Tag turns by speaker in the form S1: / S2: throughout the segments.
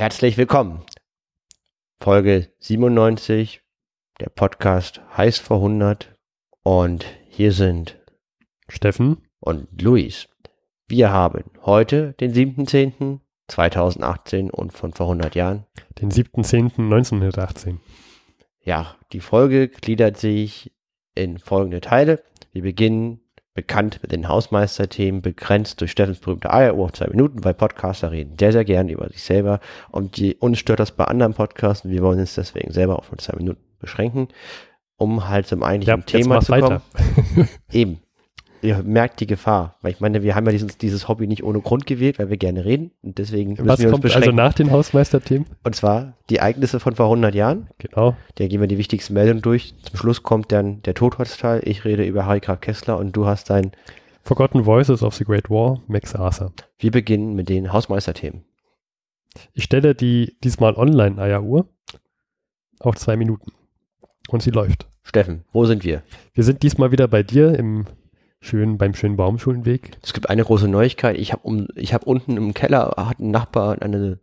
S1: Herzlich willkommen. Folge 97, der Podcast heiß vor 100 und hier sind
S2: Steffen
S1: und Luis. Wir haben heute den 7.10.2018 und von vor 100 Jahren
S2: den 7.10.1918.
S1: Ja, die Folge gliedert sich in folgende Teile. Wir beginnen bekannt mit den Hausmeisterthemen, begrenzt durch Steffens berühmte Eieruhr auf zwei Minuten, weil Podcaster reden sehr, sehr gern über sich selber. Und die, uns stört das bei anderen Podcasts und wir wollen uns deswegen selber auf nur zwei Minuten beschränken, um halt zum eigentlichen ja, Thema zu kommen. Eben ihr merkt die Gefahr. Weil ich meine, wir haben ja dieses, dieses Hobby nicht ohne Grund gewählt, weil wir gerne reden. Und deswegen
S2: müssen Was wir uns kommt beschränken. also nach den Hausmeisterthemen?
S1: Und zwar die Ereignisse von vor 100 Jahren.
S2: Genau.
S1: Da gehen wir die wichtigsten Meldungen durch. Zum Schluss kommt dann der Totholzteil. Ich rede über Harry Graf Kessler und du hast dein
S2: Forgotten Voices of the Great War, Max Arthur.
S1: Wir beginnen mit den Hausmeisterthemen.
S2: Ich stelle die diesmal online Eieruhr auf zwei Minuten. Und sie läuft.
S1: Steffen, wo sind wir?
S2: Wir sind diesmal wieder bei dir im Schön beim schönen Baumschulenweg.
S1: Es gibt eine große Neuigkeit. Ich habe um, ich habe unten im Keller hat ein Nachbar eine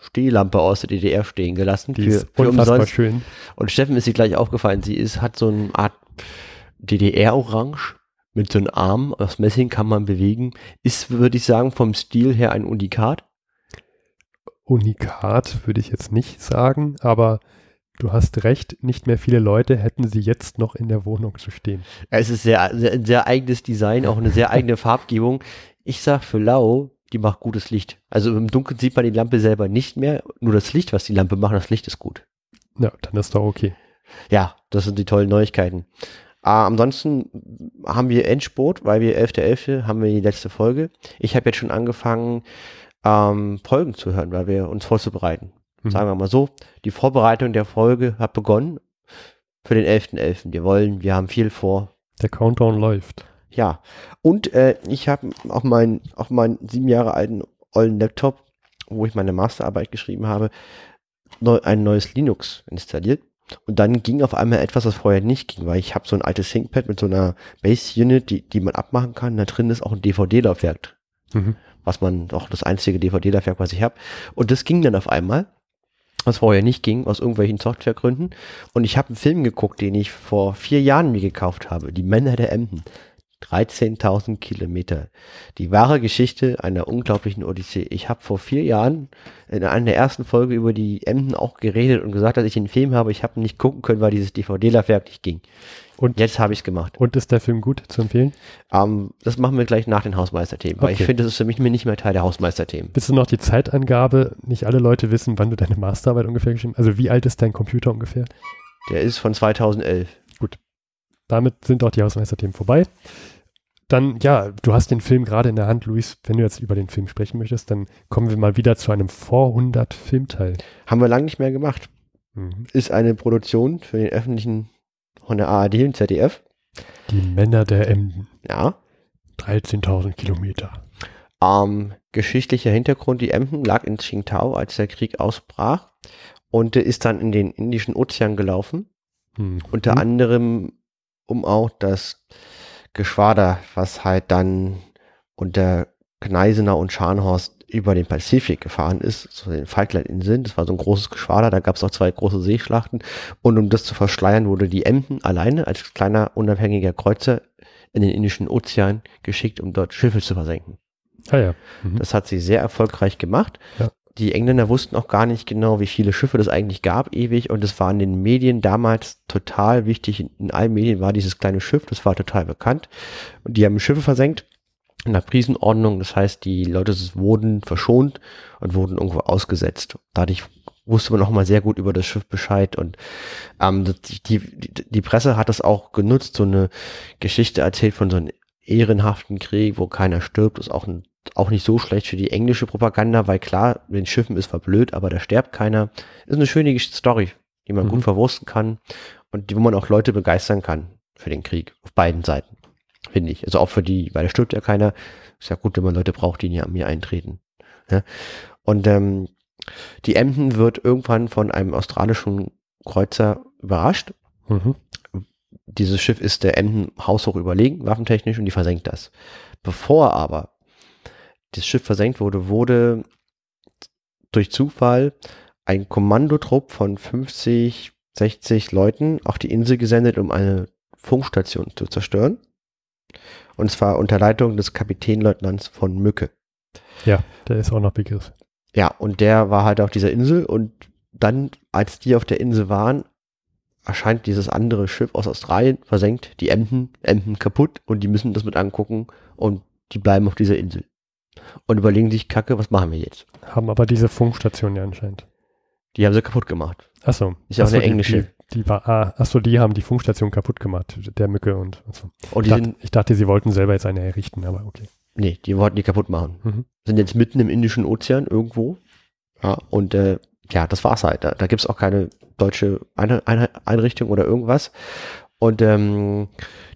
S1: Stehlampe aus der DDR stehen gelassen.
S2: Die für, ist für unfassbar umsonst. schön.
S1: Und Steffen ist sie gleich aufgefallen. Sie ist, hat so eine Art DDR-Orange mit so einem Arm. Aus Messing kann man bewegen. Ist, würde ich sagen, vom Stil her ein Unikat.
S2: Unikat würde ich jetzt nicht sagen, aber Du hast recht, nicht mehr viele Leute hätten sie jetzt noch in der Wohnung zu stehen.
S1: Es ist sehr, sehr, sehr eigenes Design, auch eine sehr eigene Farbgebung. Ich sag für Lau, die macht gutes Licht. Also im Dunkeln sieht man die Lampe selber nicht mehr, nur das Licht, was die Lampe macht, das Licht ist gut.
S2: Ja, dann ist doch okay.
S1: Ja, das sind die tollen Neuigkeiten. Ah, ansonsten haben wir Endspurt, weil wir 11.11. .11. haben wir die letzte Folge. Ich habe jetzt schon angefangen, ähm, Folgen zu hören, weil wir uns vorzubereiten. Mhm. Sagen wir mal so, die Vorbereitung der Folge hat begonnen für den 11.11. .11. Wir wollen, wir haben viel vor.
S2: Der Countdown läuft.
S1: Ja, und äh, ich habe auf meinen auf meinen sieben Jahre alten ollen Laptop, wo ich meine Masterarbeit geschrieben habe, neu, ein neues Linux installiert. Und dann ging auf einmal etwas, was vorher nicht ging, weil ich habe so ein altes ThinkPad mit so einer Base-Unit, die, die man abmachen kann. Da drin ist auch ein DVD-Laufwerk, mhm. was man auch das einzige DVD-Laufwerk, was ich habe. Und das ging dann auf einmal was vorher nicht ging, aus irgendwelchen Softwaregründen. Und ich habe einen Film geguckt, den ich vor vier Jahren mir gekauft habe, Die Männer der Emden. 13.000 Kilometer. Die wahre Geschichte einer unglaublichen Odyssee. Ich habe vor vier Jahren in einer der ersten Folge über die Emden auch geredet und gesagt, dass ich einen Film habe. Ich habe nicht gucken können, weil dieses DVD-Laufwerk nicht ging. Und jetzt habe ich es gemacht.
S2: Und ist der Film gut zu empfehlen?
S1: Ähm, das machen wir gleich nach den Hausmeisterthemen, okay. weil ich finde, das ist für mich nicht mehr Teil der Hausmeisterthemen.
S2: Bist du noch die Zeitangabe? Nicht alle Leute wissen, wann du deine Masterarbeit ungefähr geschrieben hast. Also wie alt ist dein Computer ungefähr?
S1: Der ist von 2011.
S2: Gut. Damit sind auch die Hausmeisterthemen vorbei. Dann, ja, du hast den Film gerade in der Hand, Luis. Wenn du jetzt über den Film sprechen möchtest, dann kommen wir mal wieder zu einem Vorhundert Filmteil.
S1: Haben wir lange nicht mehr gemacht. Mhm. Ist eine Produktion für den öffentlichen von der ARD und ZDF.
S2: Die Männer der Emden.
S1: Ja.
S2: 13.000 Kilometer.
S1: Ähm, geschichtlicher Hintergrund, die Emden lag in Qingtao, als der Krieg ausbrach und ist dann in den Indischen Ozean gelaufen. Mhm. Unter anderem, um auch das Geschwader, was halt dann unter Gneisenau und Scharnhorst über den Pazifik gefahren ist, zu den Falklandinseln. Das war so ein großes Geschwader, da gab es auch zwei große Seeschlachten. Und um das zu verschleiern, wurde die Emden alleine als kleiner unabhängiger Kreuzer in den Indischen Ozean geschickt, um dort Schiffe zu versenken.
S2: Ah ja.
S1: Mhm. Das hat sie sehr erfolgreich gemacht. Ja. Die Engländer wussten auch gar nicht genau, wie viele Schiffe das eigentlich gab, ewig. Und es war in den Medien damals total wichtig. In allen Medien war dieses kleine Schiff, das war total bekannt. Und die haben Schiffe versenkt in der Prisenordnung. Das heißt, die Leute wurden verschont und wurden irgendwo ausgesetzt. Dadurch wusste man auch mal sehr gut über das Schiff Bescheid und ähm, die, die, die Presse hat das auch genutzt, so eine Geschichte erzählt von so einem ehrenhaften Krieg, wo keiner stirbt, ist auch, ein, auch nicht so schlecht für die englische Propaganda, weil klar, den Schiffen ist verblöd, aber da stirbt keiner. Ist eine schöne Story, die man mhm. gut verwursten kann und die, wo man auch Leute begeistern kann für den Krieg auf beiden Seiten finde ich. Also auch für die, weil da stirbt ja keiner. Ist ja gut, wenn man Leute braucht, die an mir eintreten. Ja? Und ähm, die Emden wird irgendwann von einem australischen Kreuzer überrascht. Mhm. Dieses Schiff ist der Emden haushoch überlegen, waffentechnisch, und die versenkt das. Bevor aber das Schiff versenkt wurde, wurde durch Zufall ein Kommandotrupp von 50, 60 Leuten auf die Insel gesendet, um eine Funkstation zu zerstören. Und zwar unter Leitung des Kapitänleutnants von Mücke.
S2: Ja, der ist auch noch Begriff.
S1: Ja, und der war halt auf dieser Insel und dann, als die auf der Insel waren, erscheint dieses andere Schiff aus Australien, versenkt, die Emden, Emden kaputt und die müssen das mit angucken und die bleiben auf dieser Insel. Und überlegen sich, Kacke, was machen wir jetzt?
S2: Haben aber diese Funkstation ja anscheinend.
S1: Die haben sie kaputt gemacht.
S2: Achso.
S1: Ist ja auch eine englische.
S2: Die, war, ah, achso, die haben die Funkstation kaputt gemacht, der Mücke und, und so.
S1: Und
S2: Ich
S1: die
S2: dachte, ich dachte, sie wollten selber jetzt eine errichten, aber okay.
S1: nee, die wollten die kaputt machen.
S2: Mhm.
S1: Sind jetzt mitten im Indischen Ozean irgendwo. Ja, und äh, ja, das war's halt. Da, da gibt's auch keine deutsche Ein Ein Einrichtung oder irgendwas. Und ähm,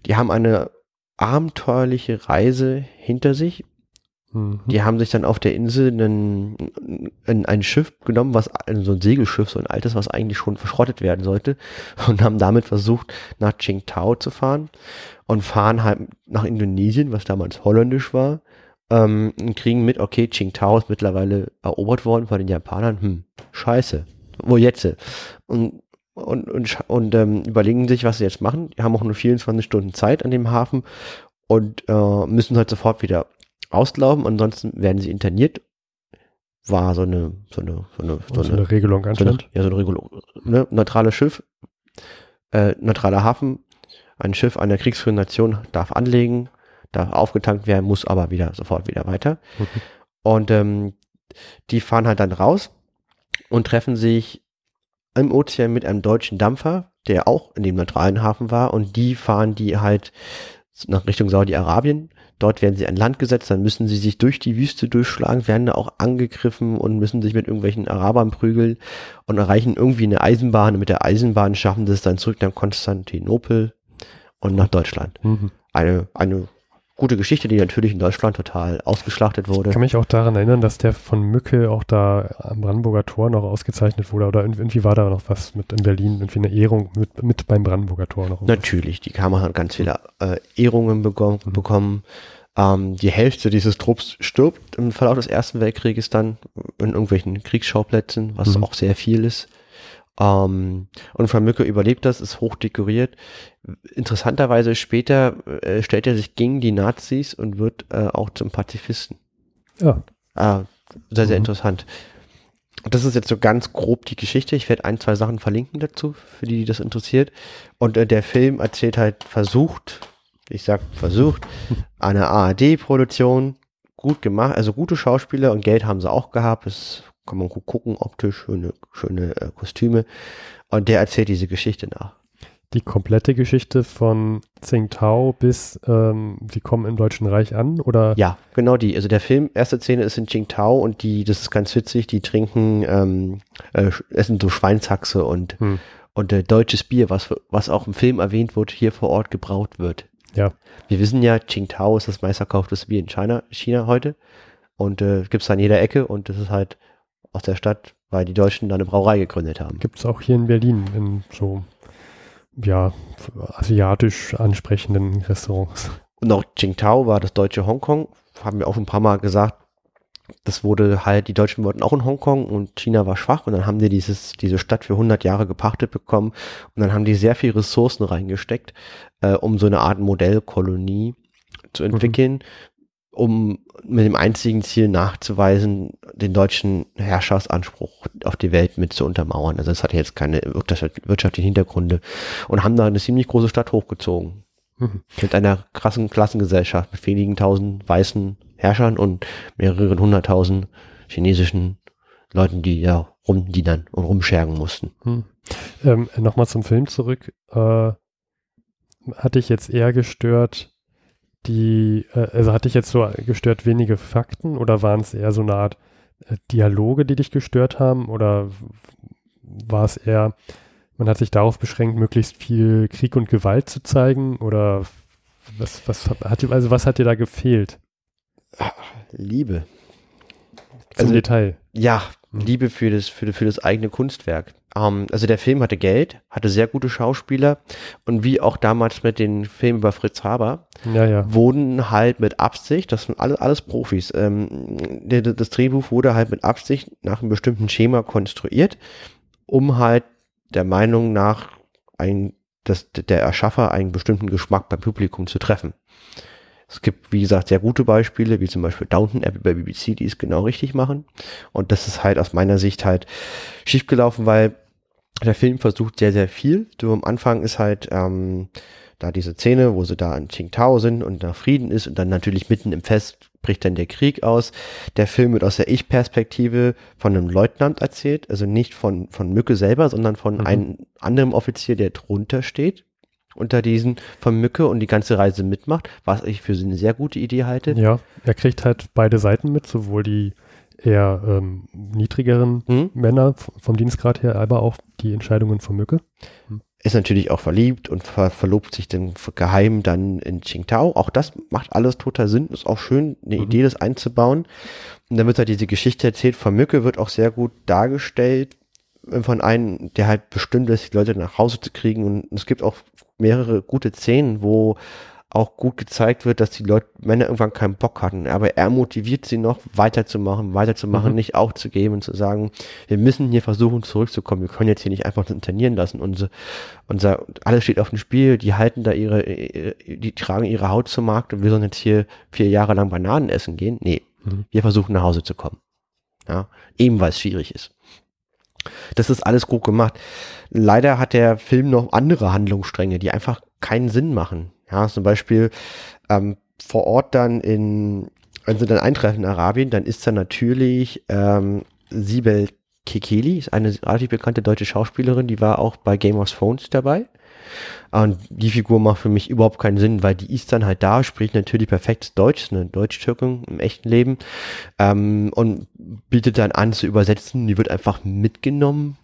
S1: die haben eine abenteuerliche Reise hinter sich.
S2: Mhm.
S1: Die haben sich dann auf der Insel einen, ein, ein Schiff genommen, was so ein Segelschiff, so ein altes, was eigentlich schon verschrottet werden sollte, und haben damit versucht, nach Qingtao zu fahren und fahren halt nach Indonesien, was damals holländisch war, ähm, und kriegen mit, okay, Qingtao ist mittlerweile erobert worden von den Japanern. Hm, scheiße. Wo jetzt? Und und, und, und ähm, überlegen sich, was sie jetzt machen. Die haben auch nur 24 Stunden Zeit an dem Hafen und äh, müssen halt sofort wieder auslaufen, ansonsten werden sie interniert. War so eine, so eine, so eine,
S2: Und so eine Regelung
S1: so eine,
S2: anscheinend.
S1: ja, so eine Regulierung. Ne? Neutrales Schiff, äh, neutraler Hafen, ein Schiff einer kriegsführenden Nation darf anlegen, darf aufgetankt werden, muss aber wieder sofort wieder weiter.
S2: Mhm.
S1: Und ähm, die fahren halt dann raus und treffen sich im Ozean mit einem deutschen Dampfer, der auch in dem neutralen Hafen war. Und die fahren die halt nach Richtung Saudi-Arabien. Dort werden sie an Land gesetzt, dann müssen sie sich durch die Wüste durchschlagen, werden da auch angegriffen und müssen sich mit irgendwelchen Arabern prügeln und erreichen irgendwie eine Eisenbahn. Und mit der Eisenbahn schaffen sie es dann zurück nach Konstantinopel und nach Deutschland.
S2: Mhm.
S1: Eine, eine gute Geschichte, die natürlich in Deutschland total ausgeschlachtet wurde.
S2: Ich kann mich auch daran erinnern, dass der von Mücke auch da am Brandenburger Tor noch ausgezeichnet wurde. Oder irgendwie war da noch was mit in Berlin, irgendwie eine Ehrung mit, mit beim Brandenburger Tor noch.
S1: Natürlich, die Kamera hat ganz viele äh, Ehrungen bekommen. bekommen. Ähm, die Hälfte dieses Trupps stirbt im Verlauf des Ersten Weltkrieges dann in irgendwelchen Kriegsschauplätzen, was
S2: Mhm.
S1: auch sehr viel ist. Ähm, und Mücke überlebt das, ist hoch dekoriert. Interessanterweise später äh, stellt er sich gegen die Nazis und wird äh, auch zum Pazifisten.
S2: Ja,
S1: Ah, sehr, sehr
S2: Mhm.
S1: interessant. Das ist jetzt so ganz grob die Geschichte. Ich werde ein, zwei Sachen verlinken dazu, für die, die das interessiert. Und äh, der Film erzählt halt versucht, ich sag versucht, eine ARD-Produktion, gut gemacht, also gute Schauspieler und Geld haben sie auch gehabt. Das kann man gucken, optisch, schöne, schöne äh, Kostüme. Und der erzählt diese Geschichte nach.
S2: die komplette Geschichte von Tsingtao bis ähm, sie kommen im Deutschen Reich an oder
S1: Ja, genau die. Also der Film, erste Szene ist in Qingtao und die, das ist ganz witzig, die trinken, ähm, äh, essen so Schweinshaxe und,
S2: Hm.
S1: und äh, deutsches Bier, was, was auch im Film erwähnt wird, hier vor Ort gebraut wird.
S2: Ja.
S1: Wir wissen ja, Qingtao ist das meistverkauftes Bier in China, China heute und äh, gibt's da an jeder Ecke und das ist halt aus der Stadt, weil die Deutschen da eine Brauerei gegründet haben.
S2: gibt es auch hier in Berlin in so ja asiatisch ansprechenden Restaurants.
S1: Und auch Qingtao war das deutsche Hongkong, haben wir auch ein paar Mal gesagt. Das wurde halt, die Deutschen wollten auch in Hongkong und China war schwach und dann haben die dieses, diese Stadt für 100 Jahre gepachtet bekommen und dann haben die sehr viel Ressourcen reingesteckt, äh, um so eine Art Modellkolonie zu entwickeln, um mit dem einzigen Ziel nachzuweisen, den deutschen Herrschaftsanspruch auf die Welt mit zu untermauern. Also es hatte jetzt keine wirtschaft- wirtschaftlichen Hintergründe und haben da eine ziemlich große Stadt hochgezogen.
S2: Mhm.
S1: Mit einer krassen Klassengesellschaft, mit wenigen tausend weißen Herrschern und mehreren hunderttausend chinesischen Leuten, die ja rumdienern und rumschergen mussten.
S2: Hm. Ähm, Nochmal zum Film zurück. Äh, hatte ich jetzt eher gestört, die, äh, also hatte ich jetzt so gestört wenige Fakten oder waren es eher so eine Art äh, Dialoge, die dich gestört haben? Oder war es eher, man hat sich darauf beschränkt, möglichst viel Krieg und Gewalt zu zeigen? Oder was, was hat, dir- also was hat dir da gefehlt
S1: Liebe.
S2: zum
S1: Also-
S2: Detail?
S1: Ja, mhm. Liebe für das, für, für das eigene Kunstwerk. Ähm, also der Film hatte Geld, hatte sehr gute Schauspieler und wie auch damals mit den Filmen über Fritz Haber,
S2: ja, ja.
S1: wurden halt mit Absicht, das sind alles, alles Profis, ähm, der, das Drehbuch wurde halt mit Absicht nach einem bestimmten Schema konstruiert, um halt der Meinung nach ein, dass der Erschaffer einen bestimmten Geschmack beim Publikum zu treffen. Es gibt, wie gesagt, sehr gute Beispiele, wie zum Beispiel Downton Abbey bei BBC, die es genau richtig machen. Und das ist halt aus meiner Sicht halt schiefgelaufen, weil der Film versucht sehr, sehr viel. Du am Anfang ist halt ähm, da diese Szene, wo sie da in Qingtao sind und da Frieden ist und dann natürlich mitten im Fest bricht dann der Krieg aus. Der Film wird aus der Ich-Perspektive von einem Leutnant erzählt, also nicht von, von Mücke selber, sondern von mhm. einem anderen Offizier, der drunter steht unter diesen von Mücke und die ganze Reise mitmacht, was ich für eine sehr gute Idee halte.
S2: Ja, er kriegt halt beide Seiten mit, sowohl die eher ähm, niedrigeren hm? Männer vom Dienstgrad her, aber auch die Entscheidungen von Mücke.
S1: Hm. Ist natürlich auch verliebt und ver verlobt sich dann geheim dann in Qingtao. Auch das macht alles total Sinn. Ist auch schön, eine mhm. Idee, das einzubauen. Und dann wird halt diese Geschichte erzählt. Von Mücke wird auch sehr gut dargestellt, von einem, der halt bestimmt ist, die Leute nach Hause zu kriegen. Und es gibt auch mehrere gute Szenen, wo auch gut gezeigt wird, dass die Leute, Männer irgendwann keinen Bock hatten. Aber er motiviert sie noch weiterzumachen, weiterzumachen, mhm. nicht aufzugeben und zu sagen, wir müssen hier versuchen zurückzukommen. Wir können jetzt hier nicht einfach internieren lassen. Unser, unser, alles steht auf dem Spiel. Die halten da ihre, die tragen ihre Haut zum Markt und wir sollen jetzt hier vier Jahre lang Bananen essen gehen. Nee, mhm. wir versuchen nach Hause zu kommen. Ja, eben weil es schwierig ist. Das ist alles gut gemacht. Leider hat der Film noch andere Handlungsstränge, die einfach keinen Sinn machen. Ja, zum Beispiel ähm, vor Ort dann in, wenn sie dann eintreffen in Arabien, dann ist da natürlich ähm, Sibel Kekeli, ist eine relativ bekannte deutsche Schauspielerin, die war auch bei Game of Thrones dabei. Und die Figur macht für mich überhaupt keinen Sinn, weil die ist dann halt da, spricht natürlich perfektes Deutsch, eine Deutsch-Türkin im echten Leben ähm, und bietet dann an zu übersetzen. Die wird einfach mitgenommen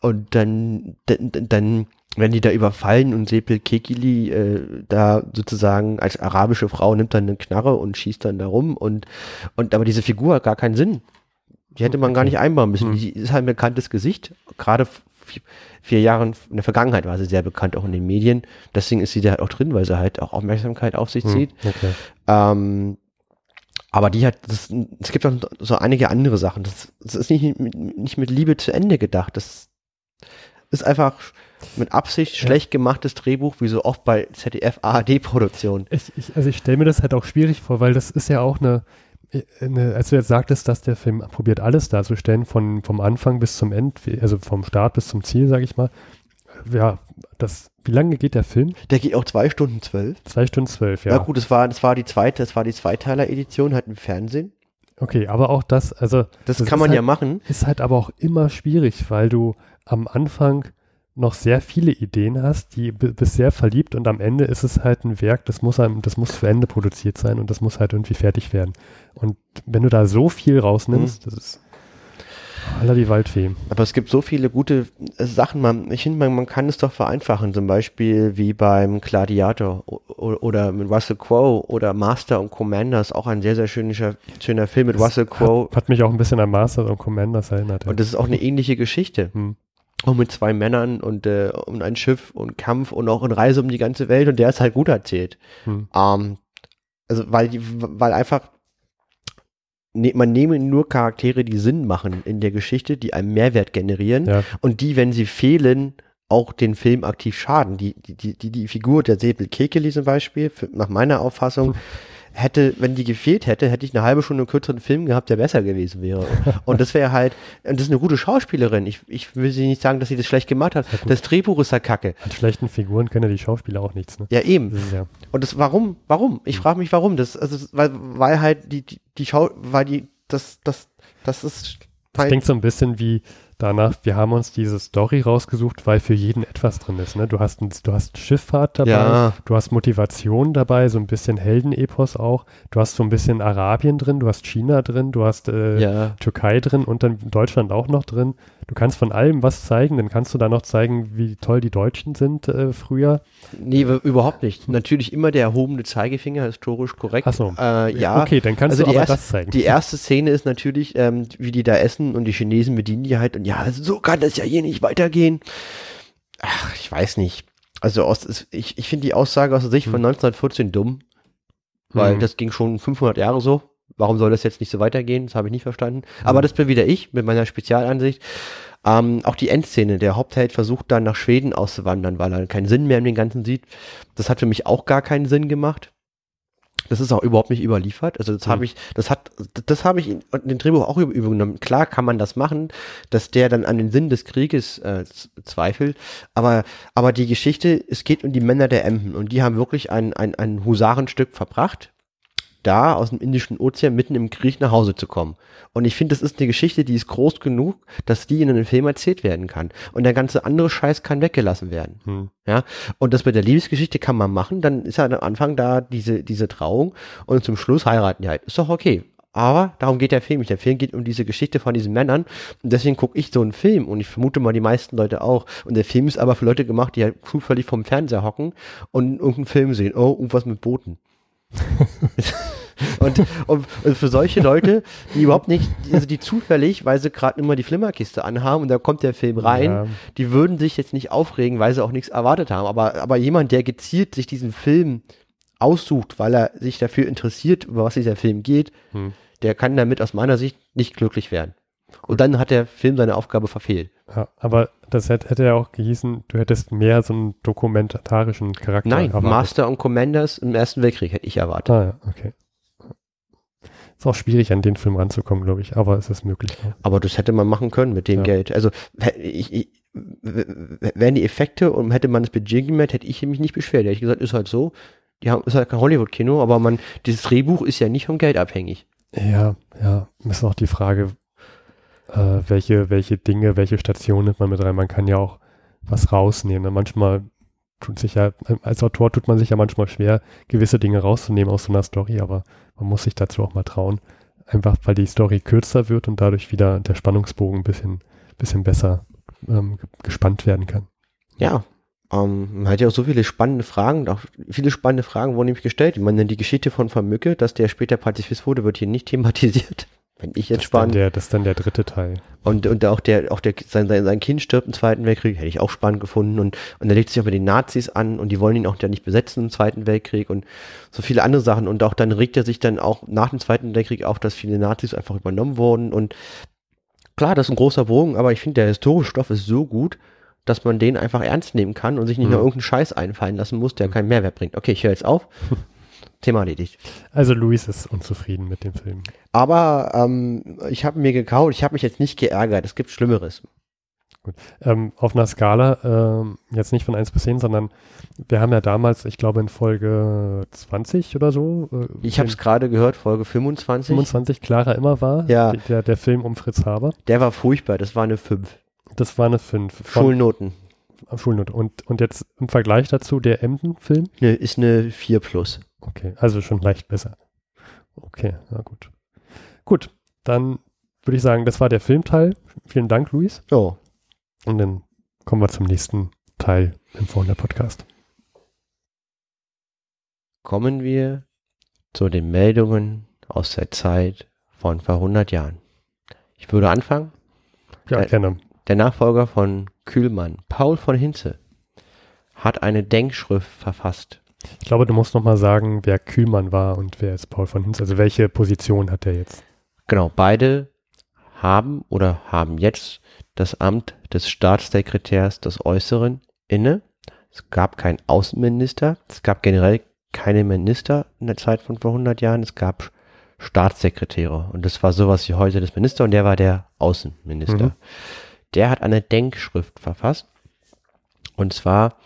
S1: und dann, dann, dann werden die da überfallen und Sepel Kekili äh, da sozusagen als arabische Frau nimmt dann eine Knarre und schießt dann da rum und, und aber diese Figur hat gar keinen Sinn. Die hätte man gar nicht einbauen müssen. Hm. Die ist halt ein bekanntes Gesicht, gerade vier Jahren in der Vergangenheit war sie sehr bekannt, auch in den Medien. Deswegen ist sie da halt auch drin, weil sie halt auch Aufmerksamkeit auf sich hm, zieht. Okay. Ähm, aber die hat, das, es gibt auch so einige andere Sachen. Das, das ist nicht, nicht mit Liebe zu Ende gedacht. Das ist einfach mit Absicht schlecht gemachtes Drehbuch, wie so oft bei ZDF ARD-Produktionen.
S2: Ich, ich, also ich stelle mir das halt auch schwierig vor, weil das ist ja auch eine, als du jetzt sagtest, dass der Film probiert alles darzustellen, von, vom Anfang bis zum Ende, also vom Start bis zum Ziel, sage ich mal. Ja, das, wie lange geht der Film?
S1: Der geht auch zwei Stunden zwölf.
S2: Zwei Stunden zwölf, ja.
S1: Ja gut, das war, das war die zweite, das war die Zweiteiler-Edition, halt im Fernsehen.
S2: Okay, aber auch das, also.
S1: Das, das kann man
S2: halt,
S1: ja machen.
S2: Ist halt aber auch immer schwierig, weil du am Anfang noch sehr viele Ideen hast, die bist sehr verliebt und am Ende ist es halt ein Werk, das muss einem, das muss zu Ende produziert sein und das muss halt irgendwie fertig werden. Und wenn du da so viel rausnimmst, mhm. das ist aller die Waldfee.
S1: Aber es gibt so viele gute äh, Sachen, man, ich finde, man, man kann es doch vereinfachen, zum Beispiel wie beim Gladiator oder mit Russell Crowe oder Master und Commander ist auch ein sehr, sehr schöner, schöner Film mit das Russell Crowe.
S2: Hat, hat, mich auch ein bisschen an Master und Commanders erinnert.
S1: Ja. Und das ist auch eine ähnliche Geschichte. Hm auch mit zwei Männern und, äh, und ein Schiff und Kampf und auch eine Reise um die ganze Welt und der ist halt gut erzählt. Hm. Ähm, also weil die, weil einfach ne, man nehme nur Charaktere, die Sinn machen in der Geschichte, die einen Mehrwert generieren ja. und die, wenn sie fehlen, auch den Film aktiv schaden. Die, die, die, die Figur der Säbel Kekeli zum Beispiel, für, nach meiner Auffassung, hätte, wenn die gefehlt hätte, hätte ich eine halbe Stunde kürzeren Film gehabt, der besser gewesen wäre. Und das wäre halt, und das ist eine gute Schauspielerin. Ich, ich will sie nicht sagen, dass sie das schlecht gemacht hat. Ja, das Drehbuch ist da kacke.
S2: Mit schlechten Figuren können ja die Schauspieler auch nichts, ne?
S1: Ja, eben. Das ja. Und das, warum? Warum? Ich frage mich, warum. Das, also, weil, weil halt die, die, die Schau, weil die, das, das, das ist
S2: das klingt so ein bisschen wie danach, wir haben uns diese Story rausgesucht, weil für jeden etwas drin ist. Ne? Du, hast ein, du hast Schifffahrt dabei,
S1: Ja.
S2: du hast Motivation dabei, so ein bisschen Heldenepos auch, du hast so ein bisschen Arabien drin, du hast China drin, du hast äh,
S1: Ja.
S2: Türkei drin und dann Deutschland auch noch drin. Du kannst von allem was zeigen, dann kannst du da noch zeigen, wie toll die Deutschen sind äh, früher.
S1: Nee, überhaupt nicht. Natürlich immer der erhobene Zeigefinger, historisch korrekt.
S2: Ach so.
S1: Äh, ja.
S2: Okay, dann kannst
S1: Also
S2: du aber
S1: erste-
S2: das zeigen.
S1: Die erste Szene ist natürlich, ähm, wie die da essen und die Chinesen bedienen die halt und ja, so kann das ja hier nicht weitergehen. Ach, ich weiß nicht. Also aus, ich, ich finde die Aussage aus der Sicht von 1914 dumm, weil
S2: Hm.
S1: das ging schon 500 Jahre so. Warum soll das jetzt nicht so weitergehen? Das habe ich nicht verstanden. Aber das bin wieder ich mit meiner Spezialansicht. Ähm, auch die Endszene, der Hauptheld versucht dann nach Schweden auszuwandern, weil er keinen Sinn mehr in den Ganzen sieht. Das hat für mich auch gar keinen Sinn gemacht. Das ist auch überhaupt nicht überliefert. Also das
S2: Hm.
S1: habe ich, das hat, das habe ich in, in dem Drehbuch auch über- übernommen. Klar kann man das machen, dass der dann an den Sinn des Krieges äh, zweifelt. Aber, aber die Geschichte, es geht um die Männer der Emden und die haben wirklich ein, ein, ein Husarenstück verbracht, da aus dem Indischen Ozean mitten im Krieg nach Hause zu kommen. Und ich finde, das ist eine Geschichte, die ist groß genug, dass die in einem Film erzählt werden kann. Und der ganze andere Scheiß kann weggelassen werden.
S2: Hm.
S1: Ja, und das mit der Liebesgeschichte kann man machen, dann ist ja am Anfang da diese, diese Trauung und zum Schluss heiraten die halt. Ist doch okay. Aber darum geht der Film nicht. Der Film geht um diese Geschichte von diesen Männern und deswegen gucke ich so einen Film und ich vermute mal die meisten Leute auch. Und der Film ist aber für Leute gemacht, die halt zufällig vom Fernseher hocken und irgendeinen Film sehen. Oh, irgendwas mit Booten. und, und, und für solche Leute, die überhaupt nicht, also die zufällig, weil sie gerade immer die Flimmerkiste anhaben und da kommt der Film rein,
S2: Ja.
S1: die würden sich jetzt nicht aufregen, weil sie auch nichts erwartet haben. Aber, aber jemand, der gezielt sich diesen Film aussucht, weil er sich dafür interessiert, über was dieser Film geht,
S2: Hm.
S1: der kann damit aus meiner Sicht nicht glücklich werden. Und dann hat der Film seine Aufgabe verfehlt.
S2: Ja, aber das hätte, hätte ja auch gehießen, du hättest mehr so einen dokumentarischen Charakter
S1: Nein,
S2: erwartet.
S1: Master und Commanders im Ersten Weltkrieg hätte ich erwartet.
S2: Ah ja, okay. Ist auch schwierig, an den Film ranzukommen, glaube ich, aber es ist möglich. Ja.
S1: Aber das hätte man machen können mit dem
S2: Ja.
S1: Geld. Also ich, ich, wären die Effekte und hätte man das Budget gemerkt, hätte ich mich nicht beschwert. Hätte ich gesagt, ist halt so. Die haben, ist halt kein Hollywood-Kino, aber man, dieses Drehbuch ist ja nicht vom Geld abhängig.
S2: Ja, ja. Ist auch die Frage, äh, welche, welche Dinge, welche Stationen nimmt man mit rein. Man kann ja auch was rausnehmen. ne? Manchmal tut sich ja, als Autor tut man sich ja manchmal schwer, gewisse Dinge rauszunehmen aus so einer Story, aber man muss sich dazu auch mal trauen. Einfach weil die Story kürzer wird und dadurch wieder der Spannungsbogen ein bisschen, bisschen besser ähm, ge- gespannt werden kann.
S1: Ja, ähm, man hat ja auch so viele spannende Fragen, auch viele spannende Fragen wurden nämlich gestellt. Ich meine, die Geschichte von Vermücke, dass der später Pazifist wurde, wird hier nicht thematisiert. Wenn ich jetzt spannend.
S2: der, das ist dann der dritte Teil.
S1: Und, und auch der, auch der, sein, sein, sein Kind stirbt im Zweiten Weltkrieg, hätte ich auch spannend gefunden. Und, und er legt sich auch mit den Nazis an und die wollen ihn auch ja nicht besetzen im Zweiten Weltkrieg und so viele andere Sachen. Und auch dann regt er sich dann auch nach dem Zweiten Weltkrieg auf, dass viele Nazis einfach übernommen wurden. Und klar, das ist ein großer Bogen, aber ich finde, der historische Stoff ist so gut, dass man den einfach ernst nehmen kann und sich nicht
S2: Mhm.
S1: nur irgendeinen Scheiß einfallen lassen muss, der keinen Mehrwert bringt. Okay, ich höre jetzt auf. Thema erledigt.
S2: Also Luis ist unzufrieden mit dem Film.
S1: Aber ähm, ich habe mir gekauft, ich habe mich jetzt nicht geärgert. Es gibt Schlimmeres.
S2: Ähm, auf einer Skala, ähm, jetzt nicht von 1 bis 10, sondern wir haben ja damals, ich glaube in Folge 20 oder so, äh,
S1: Ich habe es gerade gehört, Folge 25.
S2: 25 Clara immer war,
S1: Ja.
S2: der, der Film um Fritz Haber.
S1: Der war furchtbar, das war eine 5.
S2: Das war eine 5. Von,
S1: Schulnoten.
S2: Schulnote. Und, und jetzt im Vergleich dazu der Emden-Film?
S1: Ne, ist eine 4 plus.
S2: Okay, also schon leicht besser. Okay, na gut. Gut, dann würde ich sagen, das war der Filmteil. Vielen Dank, Luis.
S1: Oh,
S2: Und dann kommen wir zum nächsten Teil im Vorne Podcast.
S1: kommen wir zu den Meldungen aus der Zeit von vor 100 Jahren. Ich würde anfangen.
S2: Ja,
S1: Äh,
S2: gerne.
S1: Der Nachfolger von Kühlmann, Paul von Hinze, hat eine Denkschrift verfasst.
S2: Ich glaube, du musst noch mal sagen, wer Kühlmann war und wer ist Paul von Hinz. Also welche Position hat er jetzt?
S1: Genau, beide haben oder haben jetzt das Amt des Staatssekretärs des Äußeren inne. Es gab keinen Außenminister, es gab generell keine Minister in der Zeit von vor 100 Jahren, es gab Staatssekretäre und das war sowas wie heute das Minister und der war der Außenminister.
S2: Mhm.
S1: Der hat eine Denkschrift verfasst und zwar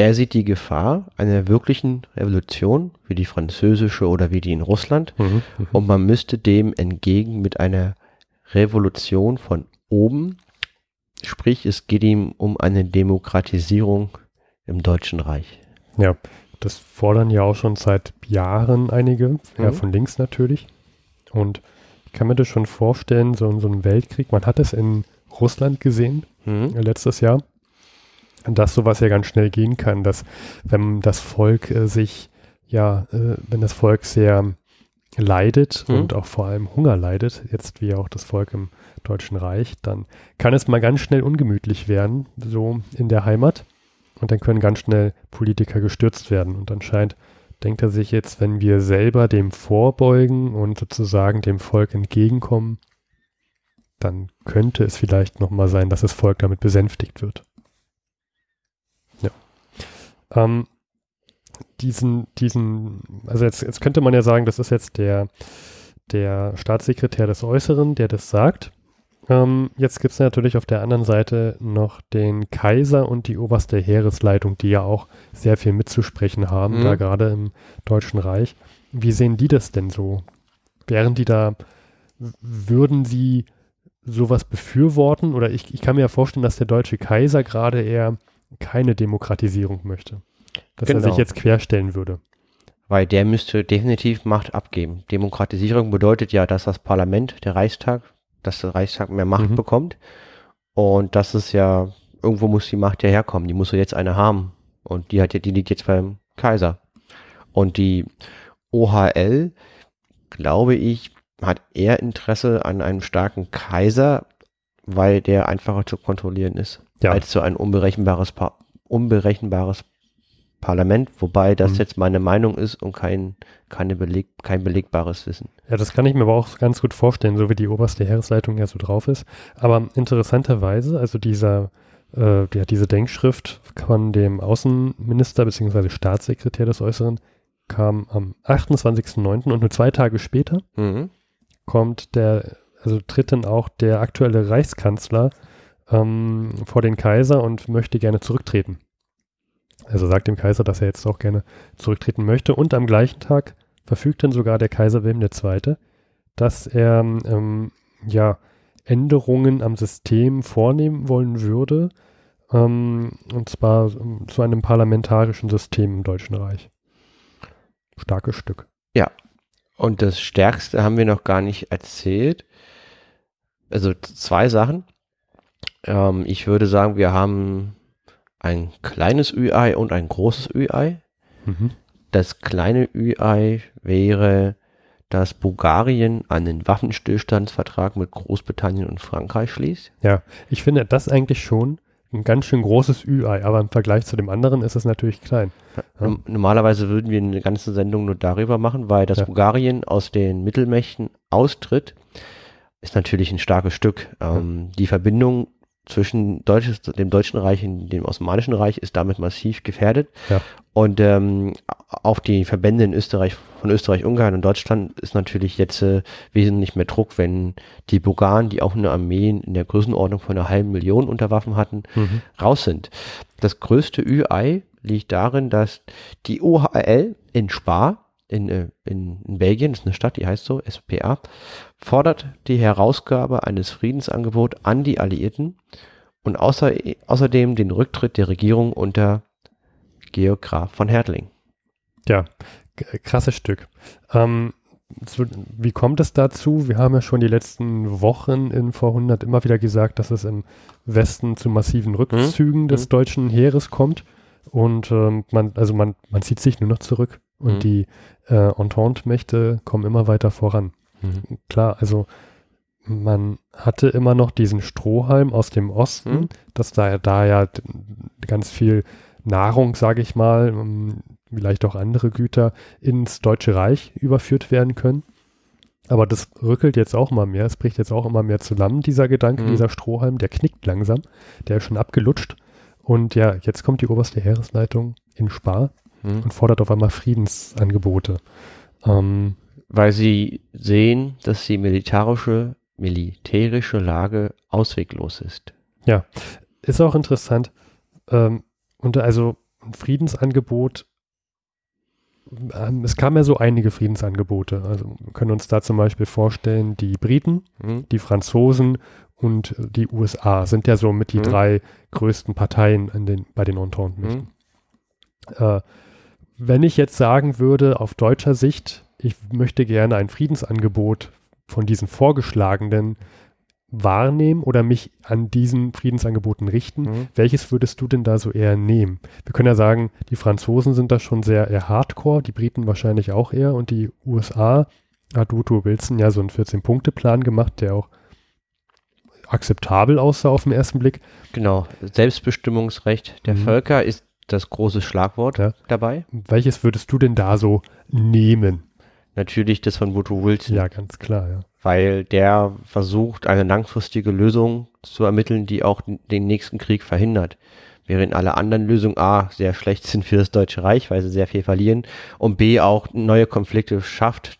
S1: er sieht die Gefahr einer wirklichen Revolution, wie die französische oder wie die in Russland,
S2: Mhm. Mhm.
S1: und man müsste dem entgegen mit einer Revolution von oben Sprich, es geht ihm um eine Demokratisierung im Deutschen Reich.
S2: Ja, das fordern ja auch schon seit Jahren einige, mhm. ja, von links natürlich. Und ich kann mir das schon vorstellen, so so einem Weltkrieg, man hat es in Russland gesehen, mhm. Letztes Jahr, dass sowas ja ganz schnell gehen kann, dass wenn das Volk äh, sich, ja, äh, wenn das Volk sehr leidet mhm. und auch vor allem Hunger leidet, jetzt wie auch das Volk im Deutschen Reich, dann kann es mal ganz schnell ungemütlich werden, so in der Heimat. Und dann können ganz schnell Politiker gestürzt werden. Und anscheinend denkt er sich jetzt, wenn wir selber dem vorbeugen und sozusagen dem Volk entgegenkommen, dann könnte es vielleicht nochmal sein, dass das Volk damit besänftigt wird. Ähm, diesen, diesen, also jetzt, jetzt könnte man ja sagen, das ist jetzt der, der Staatssekretär des Äußeren, der das sagt. Ähm, jetzt gibt es natürlich auf der anderen Seite noch den Kaiser und die oberste Heeresleitung, die ja auch sehr viel mitzusprechen haben, mhm. da gerade im Deutschen Reich. Wie sehen die das denn so? Wären die da, würden sie sowas befürworten? Oder ich, ich kann mir ja vorstellen, dass der deutsche Kaiser gerade eher keine Demokratisierung möchte. Dass genau. er sich genau. jetzt querstellen würde.
S1: Weil der müsste definitiv Macht abgeben. Demokratisierung bedeutet ja, dass das Parlament, der Reichstag, dass der Reichstag mehr Macht mhm. bekommt. Und das ist ja, irgendwo muss die Macht ja herkommen. Die muss ja jetzt eine haben. Und die hat die liegt jetzt beim Kaiser. Und die OHL, glaube ich, hat eher Interesse an einem starken Kaiser, weil der einfacher zu kontrollieren ist, ja. als so ein unberechenbares, unberechenbares Parlament, wobei das mhm. jetzt meine Meinung ist und kein, keine Beleg, kein belegbares Wissen.
S2: Ja, das kann ich mir aber auch ganz gut vorstellen, so wie die oberste Heeresleitung ja so drauf ist. Aber interessanterweise, also dieser, äh, ja, diese Denkschrift von dem Außenminister bzw. Staatssekretär des Äußeren kam am 28.09. und nur zwei Tage später mhm. kommt der, also tritt dann auch der aktuelle Reichskanzler ähm, vor den Kaiser und möchte gerne zurücktreten. Also sagt dem Kaiser, dass er jetzt auch gerne zurücktreten möchte. Und am gleichen Tag verfügt dann sogar der Kaiser Wilhelm II., dass er ähm, ja, Änderungen am System vornehmen wollen würde. Ähm, und zwar ähm, zu einem parlamentarischen System im Deutschen Reich. Starkes Stück.
S1: Ja. Und das Stärkste haben wir noch gar nicht erzählt. Also zwei Sachen. Ähm, ich würde sagen, wir haben ein kleines Ü-Ei und ein großes Ü-Ei. Mhm. Das kleine Ü-Ei wäre, dass Bulgarien einen Waffenstillstandsvertrag mit Großbritannien und Frankreich schließt.
S2: Ja, ich finde das eigentlich schon ein ganz schön großes Ü-Ei, aber im Vergleich zu dem anderen ist es natürlich klein.
S1: Ja. Normalerweise würden wir eine ganze Sendung nur darüber machen, weil das ja. Bulgarien aus den Mittelmächten austritt, ist natürlich ein starkes Stück. Ähm, ja. Die Verbindung zwischen Deutsches, dem Deutschen Reich und dem Osmanischen Reich ist damit massiv gefährdet. Ja. Und ähm, auf die Verbände in Österreich, von Österreich, Ungarn und Deutschland ist natürlich jetzt äh, wesentlich mehr Druck, wenn die Bulgaren, die auch eine Armee in der Größenordnung von einer halben Million unter Waffen hatten, mhm. raus sind. Das größte Ü-Ei liegt darin, dass die OHL in Spa, in, äh, in, in Belgien, das ist eine Stadt, die heißt so, SPA, fordert die Herausgabe eines Friedensangebots an die Alliierten und außer, außerdem den Rücktritt der Regierung unter Georg Graf von Hertling.
S2: Ja, krasses Stück. Ähm, wie kommt es dazu? Wir haben ja schon die letzten Wochen in V100 immer wieder gesagt, dass es im Westen zu massiven Rückzügen mhm. des mhm. deutschen Heeres kommt. Und ähm, man, also man, man zieht sich nur noch zurück. Und mhm. die äh, Entente-Mächte kommen immer weiter voran. Mhm. Klar, also man hatte immer noch diesen Strohhalm aus dem Osten, mhm. dass da, da ja ganz viel Nahrung, sage ich mal, ähm, vielleicht auch andere Güter ins Deutsche Reich überführt werden können. Aber das rückelt jetzt auch immer mehr, es bricht jetzt auch immer mehr zusammen, dieser Gedanke, mhm. dieser Strohhalm, der knickt langsam, der ist schon abgelutscht. Und ja, jetzt kommt die oberste Heeresleitung in Spar mhm. und fordert auf einmal Friedensangebote.
S1: Ähm, Weil sie sehen, dass die militärische, militärische Lage ausweglos ist.
S2: Ja, ist auch interessant. Ähm, und also ein Friedensangebot, ähm, es kamen ja so einige Friedensangebote. Also wir können uns da zum Beispiel vorstellen, die Briten, mhm. die Franzosen und die USA sind ja so mit die mhm. drei größten Parteien den, bei den Entente-Mächten. Mhm. Äh, wenn ich jetzt sagen würde, auf deutscher Sicht, ich möchte gerne ein Friedensangebot von diesen vorgeschlagenen wahrnehmen oder mich an diesen Friedensangeboten richten, mhm. welches würdest du denn da so eher nehmen? Wir können ja sagen, die Franzosen sind da schon sehr eher hardcore, die Briten wahrscheinlich auch eher und die USA hat Woodrow Wilson ja so einen 14-Punkte-Plan gemacht, der auch akzeptabel aussah auf den ersten Blick.
S1: Genau, Selbstbestimmungsrecht der mhm. Völker ist das große Schlagwort ja. dabei.
S2: Welches würdest du denn da so nehmen?
S1: Natürlich das von Woodrow Wilson.
S2: Ja, ganz klar, ja.
S1: Weil der versucht, eine langfristige Lösung zu ermitteln, die auch den nächsten Krieg verhindert. Während alle anderen Lösungen A sehr schlecht sind für das Deutsche Reich, weil sie sehr viel verlieren und B auch neue Konflikte schafft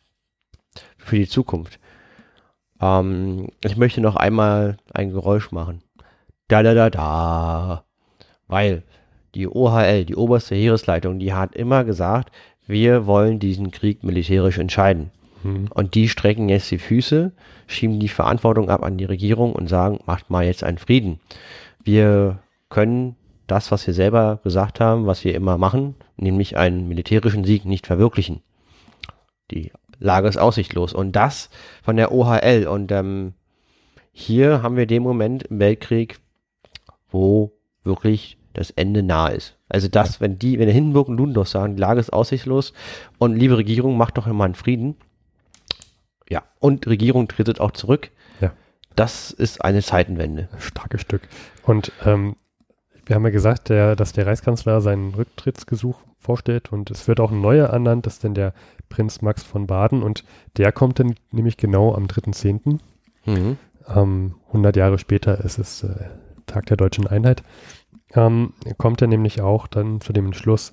S1: für die Zukunft. Ähm, ich möchte noch einmal ein Geräusch machen. Da da da da. Weil die OHL, die oberste Heeresleitung, die hat immer gesagt, wir wollen diesen Krieg militärisch entscheiden. Mhm. Und die strecken jetzt die Füße, schieben die Verantwortung ab an die Regierung und sagen, macht mal jetzt einen Frieden. Wir können das, was wir selber gesagt haben, was wir immer machen, nämlich einen militärischen Sieg nicht verwirklichen. Die Lage ist aussichtlos. Und das von der OHL. Und ähm, hier haben wir den Moment im Weltkrieg, wo wirklich das Ende nahe ist. Also das, wenn die, wenn der Hindenburg und Ludendorff sagen, die Lage ist aussichtslos und liebe Regierung, macht doch immer einen Frieden. Ja, und Regierung tretet auch zurück.
S2: Ja.
S1: Das ist eine Zeitenwende.
S2: Starkes Stück. Und ähm, wir haben ja gesagt, der, dass der Reichskanzler seinen Rücktrittsgesuch vorstellt und es wird auch ein neuer ernannt, das ist denn der Prinz Max von Baden und der kommt dann nämlich genau am 3.10. Mhm. Ähm, 100 Jahre später ist es äh, Tag der deutschen Einheit. Ähm, kommt er nämlich auch dann zu dem Entschluss,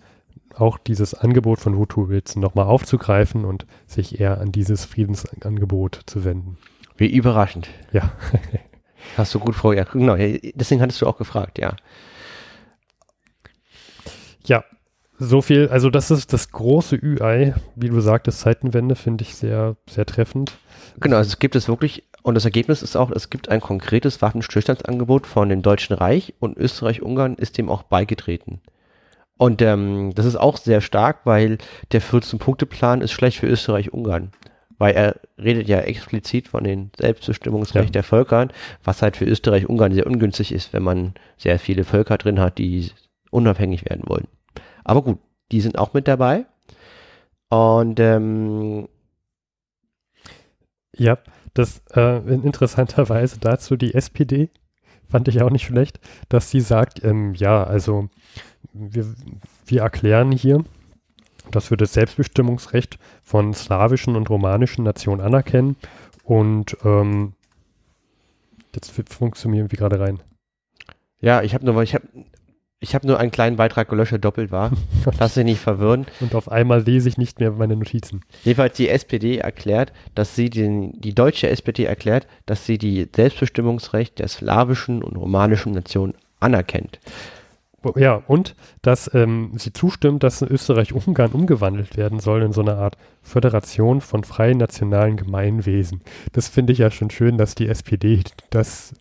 S2: auch dieses Angebot von Woodrow Wilson nochmal aufzugreifen und sich eher an dieses Friedensangebot zu wenden.
S1: Wie überraschend.
S2: Ja.
S1: Hast du gut vorher. Genau, deswegen hattest du auch gefragt, ja.
S2: Ja, so viel, also das ist das große Ü-Ei, wie du sagtest, Zeitenwende finde ich sehr, sehr treffend.
S1: Genau, also es gibt es wirklich, und das Ergebnis ist auch, es gibt ein konkretes Waffenstillstandsangebot von dem Deutschen Reich und Österreich-Ungarn ist dem auch beigetreten. Und ähm, das ist auch sehr stark, weil der 14-Punkte-Plan ist schlecht für Österreich-Ungarn. Weil er redet ja explizit von den Selbstbestimmungsrecht ja. der Völkern, was halt für Österreich-Ungarn sehr ungünstig ist, wenn man sehr viele Völker drin hat, die unabhängig werden wollen. Aber gut, die sind auch mit dabei. Und ähm,
S2: ja, das äh, interessanterweise dazu die SPD fand ich auch nicht schlecht, dass sie sagt, ähm, ja, also wir, wir erklären hier, dass wir das Selbstbestimmungsrecht von slawischen und romanischen Nationen anerkennen und ähm, jetzt funktioniert irgendwie gerade rein.
S1: Ja, ich habe nur, ich habe ich habe nur einen kleinen Beitrag gelöscht, der doppelt war. Lass dich nicht verwirren.
S2: Und auf einmal lese ich nicht mehr meine Notizen.
S1: Jedenfalls die SPD erklärt, dass sie den, die deutsche SPD erklärt, dass sie die Selbstbestimmungsrecht der slawischen und romanischen Nationen anerkennt.
S2: Ja, und dass ähm, sie zustimmt, dass Österreich-Ungarn umgewandelt werden soll in so eine Art Föderation von freien nationalen Gemeinwesen. Das finde ich ja schon schön, dass die SPD das,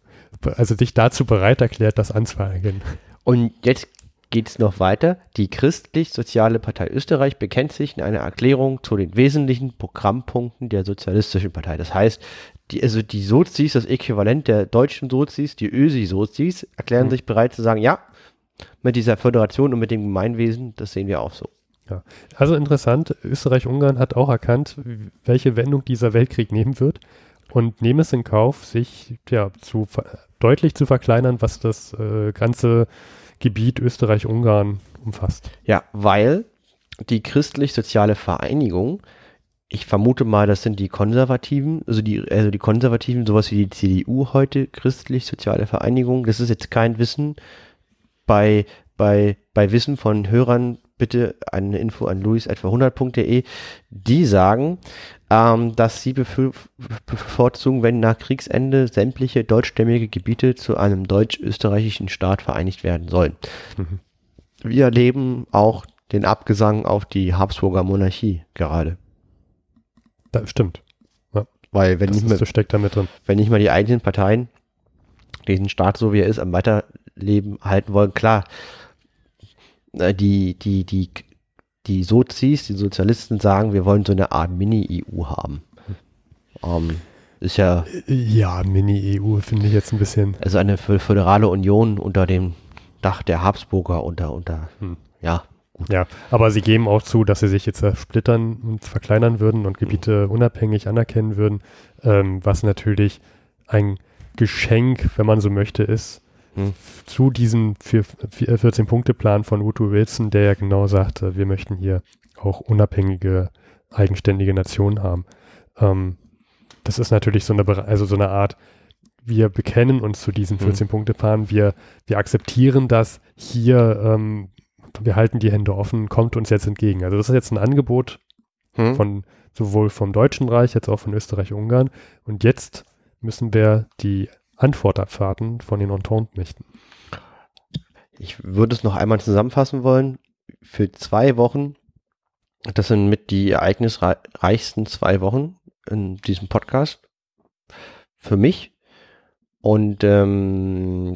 S2: also sich dazu bereit erklärt, das anzuerkennen.
S1: Und jetzt geht es noch weiter. Die Christlich-Soziale Partei Österreich bekennt sich in einer Erklärung zu den wesentlichen Programmpunkten der Sozialistischen Partei. Das heißt, die, also die Sozis, das Äquivalent der deutschen Sozis, die Ösi-Sozis, erklären mhm. sich bereit zu sagen, ja, mit dieser Föderation und mit dem Gemeinwesen, das sehen wir auch so.
S2: Ja, also interessant, Österreich-Ungarn hat auch erkannt, welche Wendung dieser Weltkrieg nehmen wird und nehmen es in Kauf, sich ja, zu deutlich zu verkleinern, was das äh, ganze Gebiet Österreich-Ungarn umfasst.
S1: Ja, weil die christlich-soziale Vereinigung, ich vermute mal, das sind die Konservativen, also die, also die Konservativen, sowas wie die CDU heute, christlich-soziale Vereinigung, das ist jetzt kein Wissen. Bei, bei, bei Wissen von Hörern bitte eine Info an luis.100.de. Die sagen, ähm, dass sie bevorzugen, wenn nach Kriegsende sämtliche deutschstämmige Gebiete zu einem deutsch-österreichischen Staat vereinigt werden sollen. Mhm. Wir erleben auch den Abgesang auf die Habsburger Monarchie gerade.
S2: Das stimmt.
S1: Ja. Weil wenn
S2: das
S1: nicht mehr,
S2: steckt da mit drin.
S1: wenn nicht mal die eigenen Parteien diesen Staat, so wie er ist, am Weiterleben halten wollen. Klar, äh, die, die, die, die Sozis, die Sozialisten sagen, wir wollen so eine Art Mini-EU haben. Ähm, ist ja.
S2: Ja, Mini-EU finde ich jetzt ein bisschen.
S1: Also eine föderale Union unter dem Dach der Habsburger, unter, unter, hm. ja,
S2: Gut. Ja, aber sie geben auch zu, dass sie sich jetzt zersplittern und verkleinern würden und Gebiete mhm. unabhängig anerkennen würden, ähm, was natürlich ein Geschenk, wenn man so möchte, ist mhm. zu diesem 14-Punkte-Plan von Woodrow Wilson, der ja genau sagte, wir möchten hier auch unabhängige, eigenständige Nationen haben. Ähm, das ist natürlich so eine, also so eine Art, wir bekennen uns zu diesem 14-Punkte-Plan, mhm. wir, wir akzeptieren das hier, ähm, wir halten die Hände offen, kommt uns jetzt entgegen. Also das ist jetzt ein Angebot hm. von sowohl vom Deutschen Reich, jetzt auch von Österreich-Ungarn. Und jetzt müssen wir die Antwort abwarten von den Entente-Mächten.
S1: Ich würde es noch einmal zusammenfassen wollen. Für zwei Wochen, das sind mit die ereignisreichsten zwei Wochen in diesem Podcast für mich. Und ähm,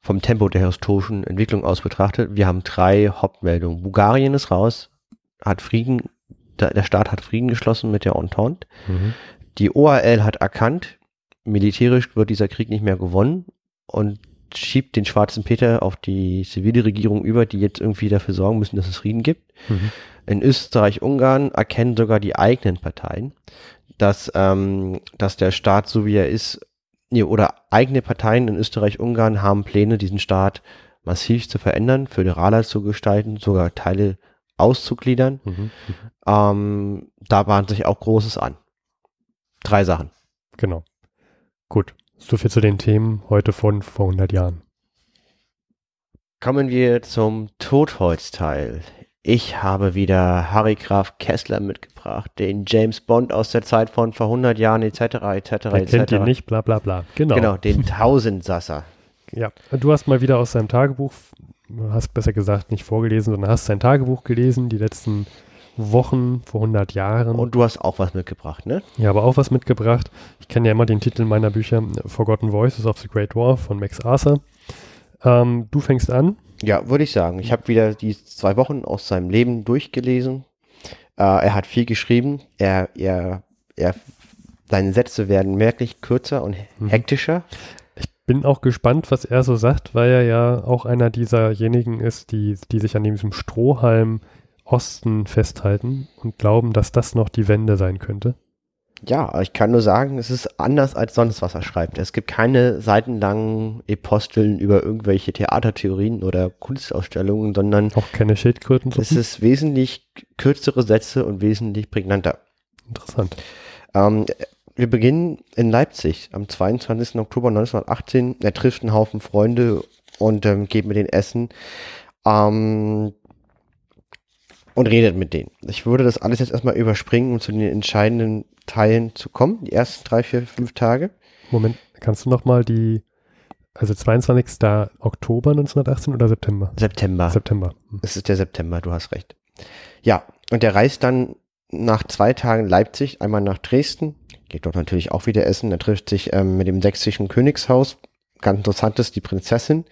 S1: vom Tempo der historischen Entwicklung aus betrachtet, wir haben drei Hauptmeldungen. Bulgarien ist raus, hat Frieden, der Staat hat Frieden geschlossen mit der Entente. Mhm. Die OAL hat erkannt, militärisch wird dieser Krieg nicht mehr gewonnen und schiebt den schwarzen Peter auf die zivile Regierung über, die jetzt irgendwie dafür sorgen müssen, dass es Frieden gibt. Mhm. In Österreich, Ungarn erkennen sogar die eigenen Parteien, dass, ähm, dass der Staat, so wie er ist, nee, oder eigene Parteien in Österreich, Ungarn haben Pläne, diesen Staat massiv zu verändern, föderaler zu gestalten, sogar Teile auszugliedern. Mhm, mhm. ähm, da bahnt sich auch Großes an. Drei Sachen.
S2: Genau. Gut. So viel zu den Themen heute von vor 100 Jahren.
S1: Kommen wir zum Totholzteil. Ich habe wieder Harry Graf Kessler mitgebracht, den James Bond aus der Zeit von vor 100 Jahren etc. etc.
S2: Etc. kennt ihn nicht, bla bla bla.
S1: Genau. Genau, den Tausendsasser.
S2: Ja, du hast mal wieder aus seinem Tagebuch, hast besser gesagt nicht vorgelesen, sondern hast sein Tagebuch gelesen, die letzten Wochen vor 100 Jahren.
S1: Und du hast auch was mitgebracht, ne?
S2: Ja, aber auch was mitgebracht. Ich kenne ja immer den Titel meiner Bücher Forgotten Voices of the Great War von Max Arthur. Ähm, du fängst an.
S1: Ja, würde ich sagen. Ich habe wieder die zwei Wochen aus seinem Leben durchgelesen. Äh, er hat viel geschrieben. Er, er, er, seine Sätze werden merklich kürzer und mhm. hektischer.
S2: Ich bin auch gespannt, was er so sagt, weil er ja auch einer dieserjenigen ist, die, die sich an diesem Strohhalm Osten festhalten und glauben, dass das noch die Wende sein könnte.
S1: Ja, ich kann nur sagen, es ist anders als sonst, was er schreibt. Es gibt keine seitenlangen Eposteln über irgendwelche Theatertheorien oder Kunstausstellungen, sondern
S2: auch keine Schildkröten.
S1: Es ist wesentlich kürzere Sätze und wesentlich prägnanter.
S2: Interessant.
S1: Ähm, wir beginnen in Leipzig am 22. Oktober 1918. Er trifft einen Haufen Freunde und ähm, geht mit denen essen. Ähm, und redet mit denen. Ich würde das alles jetzt erstmal überspringen, um zu den entscheidenden Teilen zu kommen, die ersten drei, vier, fünf Tage.
S2: Moment, kannst du nochmal die, also 22. Oktober 1918 oder September?
S1: September.
S2: September.
S1: Hm. Es ist der September, du hast recht. Ja, und er reist dann nach zwei Tagen Leipzig, einmal nach Dresden, geht dort natürlich auch wieder essen, er trifft sich ähm, mit dem sächsischen Königshaus, ganz interessant ist die Prinzessin,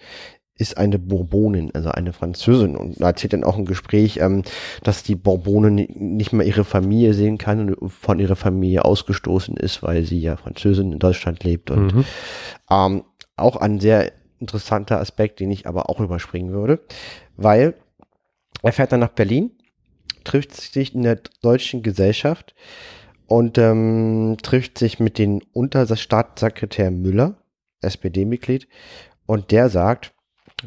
S1: ist eine Bourbonin, also eine Französin. Und da erzählt dann auch ein Gespräch, ähm, dass die Bourbonin nicht mehr ihre Familie sehen kann und von ihrer Familie ausgestoßen ist, weil sie ja Französin in Deutschland lebt. Und mhm. ähm, auch ein sehr interessanter Aspekt, den ich aber auch überspringen würde, weil er fährt dann nach Berlin, trifft sich in der deutschen Gesellschaft und ähm, trifft sich mit dem Unterstaatssekretär Müller, SPD-Mitglied, und der sagt,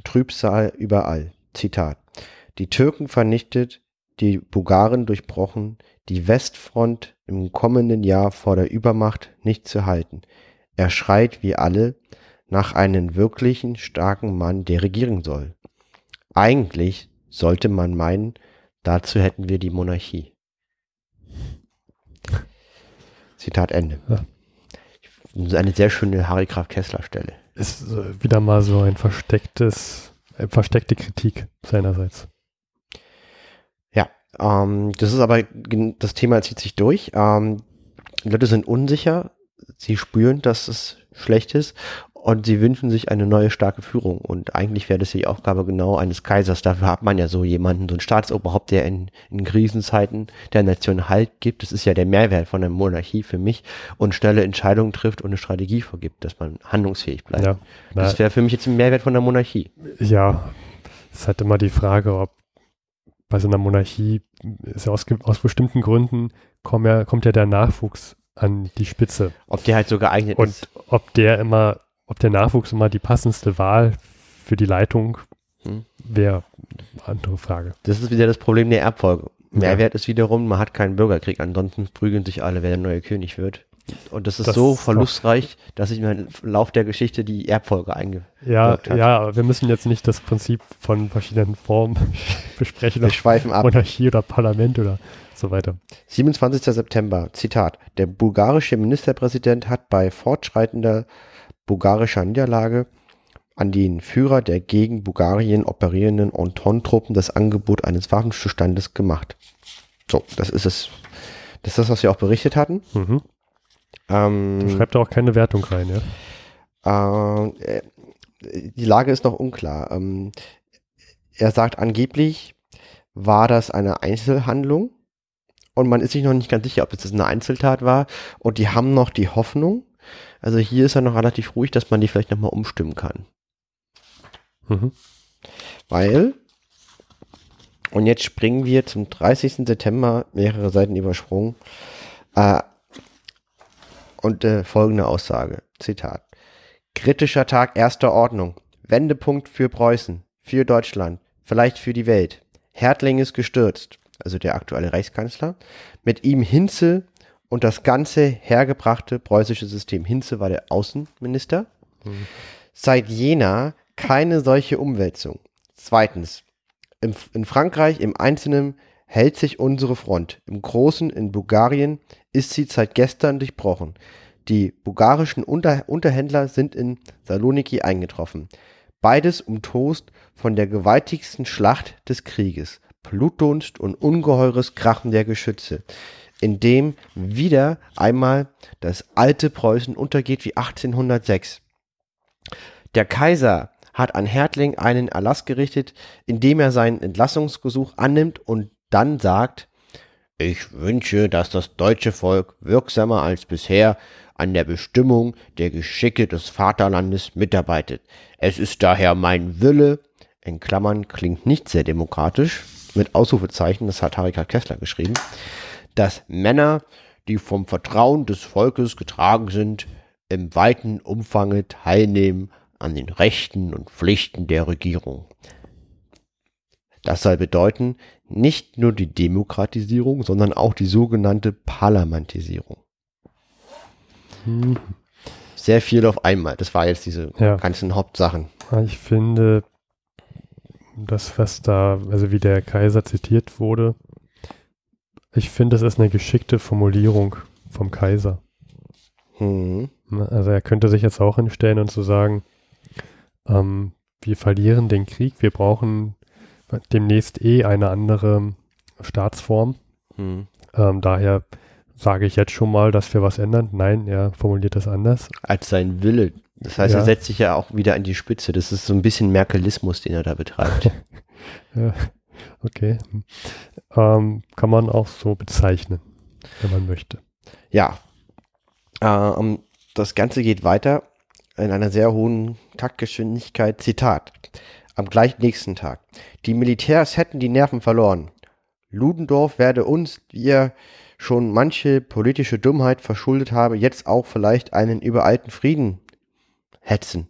S1: Trübsal überall. Zitat. Die Türken vernichtet, die Bulgaren durchbrochen, die Westfront im kommenden Jahr vor der Übermacht nicht zu halten. Er schreit wie alle nach einem wirklichen starken Mann, der regieren soll. Eigentlich sollte man meinen, dazu hätten wir die Monarchie. Zitat Ende. Ja. Eine sehr schöne Harry Graf Kessler Stelle
S2: ist wieder mal so ein verstecktes, äh, versteckte Kritik seinerseits.
S1: Ja, ähm, das ist aber, das Thema zieht sich durch. Ähm, Leute sind unsicher, sie spüren, dass es schlecht ist und sie wünschen sich eine neue starke Führung. Und eigentlich wäre das die Aufgabe genau eines Kaisers. Dafür hat man ja so jemanden, so einen Staatsoberhaupt, der in, in Krisenzeiten der Nation Halt gibt. Das ist ja der Mehrwert von der Monarchie für mich und schnelle Entscheidungen trifft und eine Strategie vorgibt, dass man handlungsfähig bleibt. Ja, das wäre für mich jetzt ein Mehrwert von der Monarchie.
S2: Ja, es ist halt immer die Frage, ob bei so einer Monarchie ist ja aus, aus bestimmten Gründen kommt ja, kommt ja der Nachwuchs an die Spitze.
S1: Ob der halt so geeignet
S2: und ist. Und ob der immer ob der Nachwuchs immer die passendste Wahl für die Leitung hm. wäre, andere Frage.
S1: Das ist wieder das Problem der Erbfolge. Mehrwert ja. ist wiederum, man hat keinen Bürgerkrieg, ansonsten prügeln sich alle, wer der neue König wird. Und das ist das so verlustreich, dass sich im Lauf der Geschichte die Erbfolge eingewirkt
S2: ja, hat. Ja, wir müssen jetzt nicht das Prinzip von verschiedenen Formen besprechen.
S1: Wir schweifen ab.
S2: Monarchie oder Parlament oder so weiter.
S1: 27. September, Zitat. Der bulgarische Ministerpräsident hat bei fortschreitender bulgarischer Niederlage an den Führer der gegen Bulgarien operierenden Entente-Truppen das Angebot eines Waffenzustandes gemacht. So, das ist es. Das ist das, was wir auch berichtet hatten. Mhm.
S2: Ähm, da schreibt auch keine Wertung rein,
S1: ja? Äh, die Lage ist noch unklar. Ähm, er sagt angeblich, war das eine Einzelhandlung und man ist sich noch nicht ganz sicher, ob es eine Einzeltat war und die haben noch die Hoffnung, also hier ist er noch relativ ruhig, dass man die vielleicht nochmal umstimmen kann. Mhm. Weil, und jetzt springen wir zum 30. September, mehrere Seiten übersprungen, äh, und äh, folgende Aussage, Zitat. Kritischer Tag erster Ordnung, Wendepunkt für Preußen, für Deutschland, vielleicht für die Welt. Hertling ist gestürzt, also der aktuelle Reichskanzler, mit ihm Hinze und das ganze hergebrachte preußische System. Hinze war der Außenminister. Mhm. Seit Jena keine solche Umwälzung. Zweitens, im, in Frankreich im Einzelnen hält sich unsere Front. Im Großen in Bulgarien ist sie seit gestern durchbrochen. Die bulgarischen Unter Unterhändler sind in Saloniki eingetroffen. Beides umtost von der gewaltigsten Schlacht des Krieges. Blutdunst und ungeheures Krachen der Geschütze in dem wieder einmal das alte Preußen untergeht wie 1806. Der Kaiser hat an Hertling einen Erlass gerichtet, indem er seinen Entlassungsgesuch annimmt und dann sagt, ich wünsche, dass das deutsche Volk wirksamer als bisher an der Bestimmung der Geschicke des Vaterlandes mitarbeitet. Es ist daher mein Wille, in Klammern klingt nicht sehr demokratisch, mit Ausrufezeichen, das hat Harika Kessler geschrieben, dass Männer, die vom Vertrauen des Volkes getragen sind, im weiten Umfange teilnehmen an den Rechten und Pflichten der Regierung. Das soll bedeuten, nicht nur die Demokratisierung, sondern auch die sogenannte Parlamentisierung. Hm. Sehr viel auf einmal. Das war jetzt diese ja. ganzen Hauptsachen.
S2: Ich finde, das, was da, also wie der Kaiser zitiert wurde, ich finde, das ist eine geschickte Formulierung vom Kaiser. Mhm. Also er könnte sich jetzt auch hinstellen und zu so sagen, ähm, wir verlieren den Krieg, wir brauchen demnächst eh eine andere Staatsform. Mhm. Ähm, daher sage ich jetzt schon mal, dass wir was ändern. Nein, er formuliert das anders.
S1: Als sein Wille. Das heißt, ja. er setzt sich ja auch wieder an die Spitze. Das ist so ein bisschen Merkelismus, den er da betreibt.
S2: ja. Okay. Ähm, kann man auch so bezeichnen, wenn man möchte.
S1: Ja. Ähm, das Ganze geht weiter in einer sehr hohen Taktgeschwindigkeit. Zitat. Am gleich nächsten Tag. Die Militärs hätten die Nerven verloren. Ludendorff werde uns, wie er schon manche politische Dummheit verschuldet habe, jetzt auch vielleicht einen übereilten Frieden hetzen.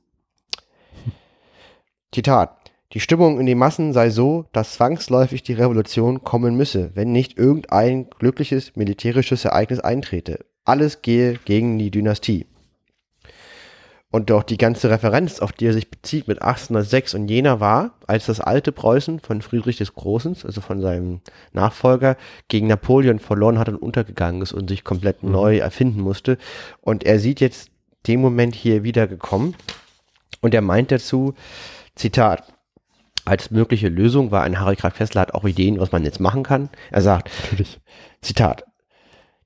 S1: Zitat. Die Stimmung in den Massen sei so, dass zwangsläufig die Revolution kommen müsse, wenn nicht irgendein glückliches militärisches Ereignis eintrete. Alles gehe gegen die Dynastie. Und doch die ganze Referenz, auf die er sich bezieht mit 1806 und Jena war, als das alte Preußen von Friedrich des Großen, also von seinem Nachfolger, gegen Napoleon verloren hat und untergegangen ist und sich komplett mhm. neu erfinden musste. Und er sieht jetzt den Moment hier wieder gekommen und er meint dazu, Zitat, als mögliche Lösung, weil ein Harry Krag Fessler hat auch Ideen, was man jetzt machen kann. Er sagt, Natürlich. Zitat,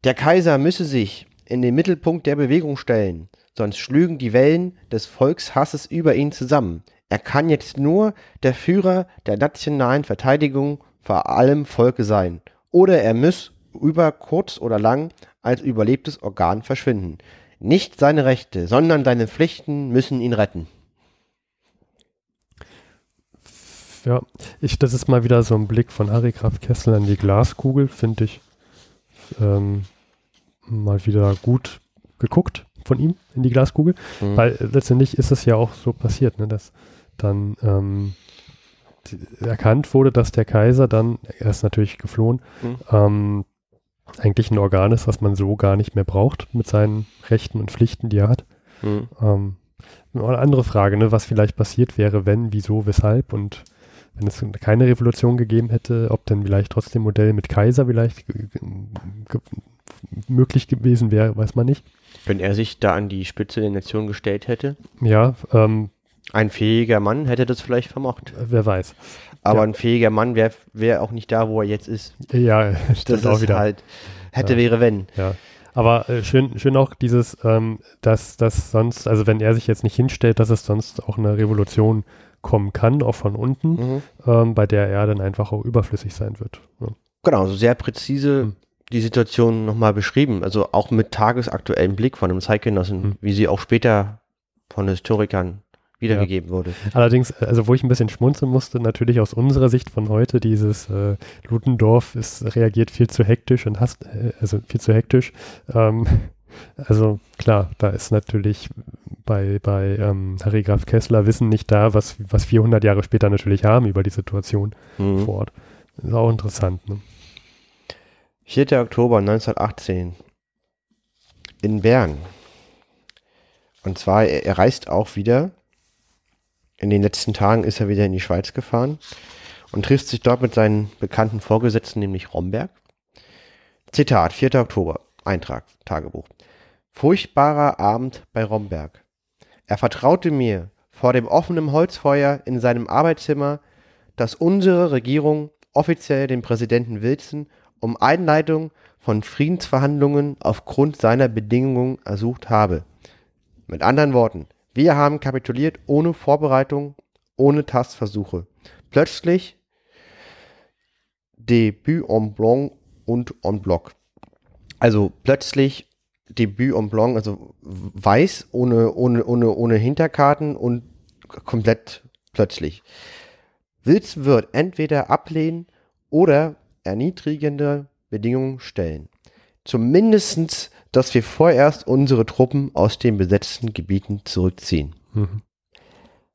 S1: der Kaiser müsse sich in den Mittelpunkt der Bewegung stellen. sonst schlügen die Wellen des Volkshasses über ihn zusammen. Er kann jetzt nur der Führer der nationalen Verteidigung vor allem Volke sein. Oder er muss über kurz oder lang als überlebtes Organ verschwinden. Nicht seine Rechte, sondern seine Pflichten müssen ihn retten.
S2: Ja, ich, das ist mal wieder so ein Blick von Harry Graf Kessel an die Glaskugel, finde ich. Ähm, mal wieder gut geguckt von ihm in die Glaskugel, mhm. weil letztendlich ist es ja auch so passiert, ne, dass dann ähm, erkannt wurde, dass der Kaiser dann, er ist natürlich geflohen, mhm. ähm, eigentlich ein Organ ist, was man so gar nicht mehr braucht mit seinen Rechten und Pflichten, die er hat. Mhm. Ähm, eine andere Frage, ne, was vielleicht passiert wäre, wenn, wieso, weshalb und wenn es keine Revolution gegeben hätte, ob dann vielleicht trotzdem Modell mit Kaiser vielleicht möglich gewesen wäre, weiß man nicht.
S1: Wenn er sich da an die Spitze der Nation gestellt hätte?
S2: Ja. Ähm,
S1: ein fähiger Mann hätte das vielleicht vermocht.
S2: Wer weiß.
S1: Aber ja. ein fähiger Mann wäre wär auch nicht da, wo er jetzt ist.
S2: Ja, das ist auch wieder.
S1: halt hätte, ja. wäre, wenn.
S2: Ja. Aber äh, schön, schön auch dieses, ähm, dass das sonst, also wenn er sich jetzt nicht hinstellt, dass es sonst auch eine Revolution kommen kann, auch von unten, mhm. ähm, bei der er dann einfach auch überflüssig sein wird. Ja.
S1: Genau, so sehr präzise mhm. die Situation nochmal beschrieben, also auch mit tagesaktuellem Blick von einem Zeitgenossen, mhm. wie sie auch später von Historikern wiedergegeben ja. wurde.
S2: Allerdings, äh, also wo ich ein bisschen schmunzeln musste, natürlich aus unserer Sicht von heute, dieses äh, Ludendorff ist, reagiert viel zu hektisch und hasst, äh, also viel zu hektisch. Ähm, also klar, da ist natürlich bei, bei ähm, Harry Graf Kessler Wissen nicht da, was, was 400 Jahre später natürlich haben über die Situation mhm. vor Ort. Ist auch interessant. Ne?
S1: 4. Oktober 1918 in Bern. Und zwar, er, er reist auch wieder in den letzten Tagen ist er wieder in die Schweiz gefahren und trifft sich dort mit seinen bekannten Vorgesetzten, nämlich Romberg. Zitat, 4. Oktober, Eintrag, Tagebuch. Furchtbarer Abend bei Romberg. Er vertraute mir vor dem offenen Holzfeuer in seinem Arbeitszimmer, dass unsere Regierung offiziell den Präsidenten Wilson um Einleitung von Friedensverhandlungen aufgrund seiner Bedingungen ersucht habe. Mit anderen Worten, wir haben kapituliert ohne Vorbereitung, ohne Tastversuche. Plötzlich Debüt en blanc und en bloc. Also plötzlich Debüt en blanc, also weiß, ohne, ohne, ohne, ohne Hinterkarten und komplett plötzlich. Wilson wird entweder ablehnen oder erniedrigende Bedingungen stellen. Zumindestens dass wir vorerst unsere Truppen aus den besetzten Gebieten zurückziehen. Mhm.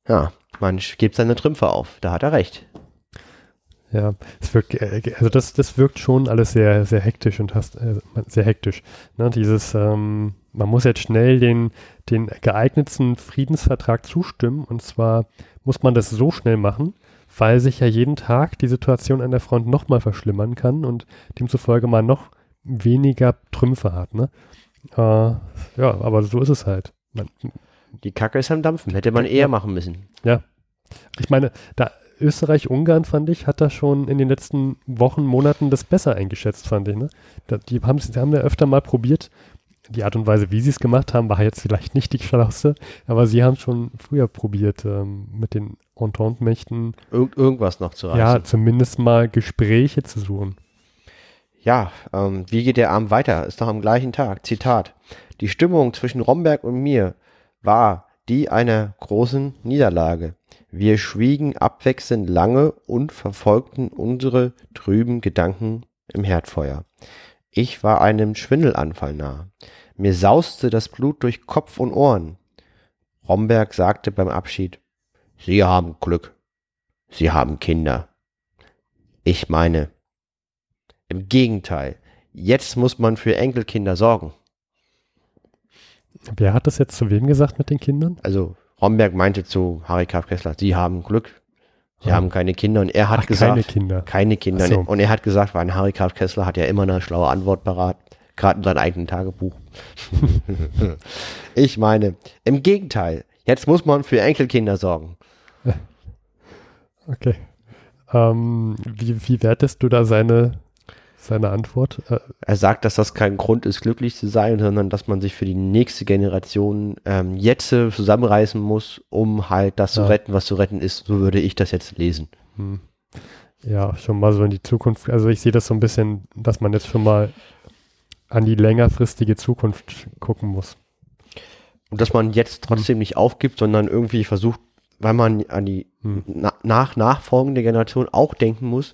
S1: Ja, man gibt seine Trümpfe auf. Da hat er recht.
S2: Ja, es wirkt, äh, also das, das wirkt schon alles sehr, sehr hektisch und hast, äh, sehr hektisch. Ne, dieses, ähm, man muss jetzt schnell den, den geeignetsten Friedensvertrag zustimmen und zwar muss man das so schnell machen, weil sich ja jeden Tag die Situation an der Front nochmal verschlimmern kann und demzufolge man noch weniger Trümpfe hat. Ne? Äh, ja, aber so ist es halt. Man,
S1: die Kacke ist am Dampfen. Hätte man eher machen müssen.
S2: Ja. Ich meine, da Österreich-Ungarn, fand ich, hat da schon in den letzten Wochen, Monaten das besser eingeschätzt, fand ich. Ne? Da, die, haben, die haben ja öfter mal probiert. Die Art und Weise, wie sie es gemacht haben, war jetzt vielleicht nicht die schlauste, aber sie haben schon früher probiert, ähm, mit den Entente-Mächten
S1: Ir irgendwas noch zu
S2: reißen. Ja, zumindest mal Gespräche zu suchen.
S1: Ja, ähm, wie geht der Abend weiter? Ist noch am gleichen Tag. Zitat. Die Stimmung zwischen Romberg und mir war die einer großen Niederlage. Wir schwiegen abwechselnd lange und verfolgten unsere trüben Gedanken im Herdfeuer. Ich war einem Schwindelanfall nah. Mir sauste das Blut durch Kopf und Ohren. Romberg sagte beim Abschied, Sie haben Glück. Sie haben Kinder. Ich meine, im Gegenteil, jetzt muss man für Enkelkinder sorgen.
S2: Wer hat das jetzt zu wem gesagt mit den Kindern?
S1: Also Romberg meinte zu Harry K. Kessler, Sie haben Glück. Sie oh. haben keine Kinder und er hat Ach, gesagt,
S2: keine Kinder.
S1: Keine Kinder. So. Und er hat gesagt, weil Harry K. Kessler hat ja immer eine schlaue Antwort parat, gerade in seinem eigenen Tagebuch. ich meine, im Gegenteil, jetzt muss man für Enkelkinder sorgen.
S2: Okay. Ähm, wie, wie wertest du da seine seine Antwort.
S1: Äh, er sagt, dass das kein Grund ist, glücklich zu sein, sondern dass man sich für die nächste Generation ähm, jetzt zusammenreißen muss, um halt das ja. zu retten, was zu retten ist. So würde ich das jetzt lesen. Hm.
S2: Ja, schon mal so in die Zukunft. Also ich sehe das so ein bisschen, dass man jetzt schon mal an die längerfristige Zukunft gucken muss.
S1: Und dass man jetzt trotzdem hm. nicht aufgibt, sondern irgendwie versucht, weil man an die hm. na nach nachfolgende Generation auch denken muss,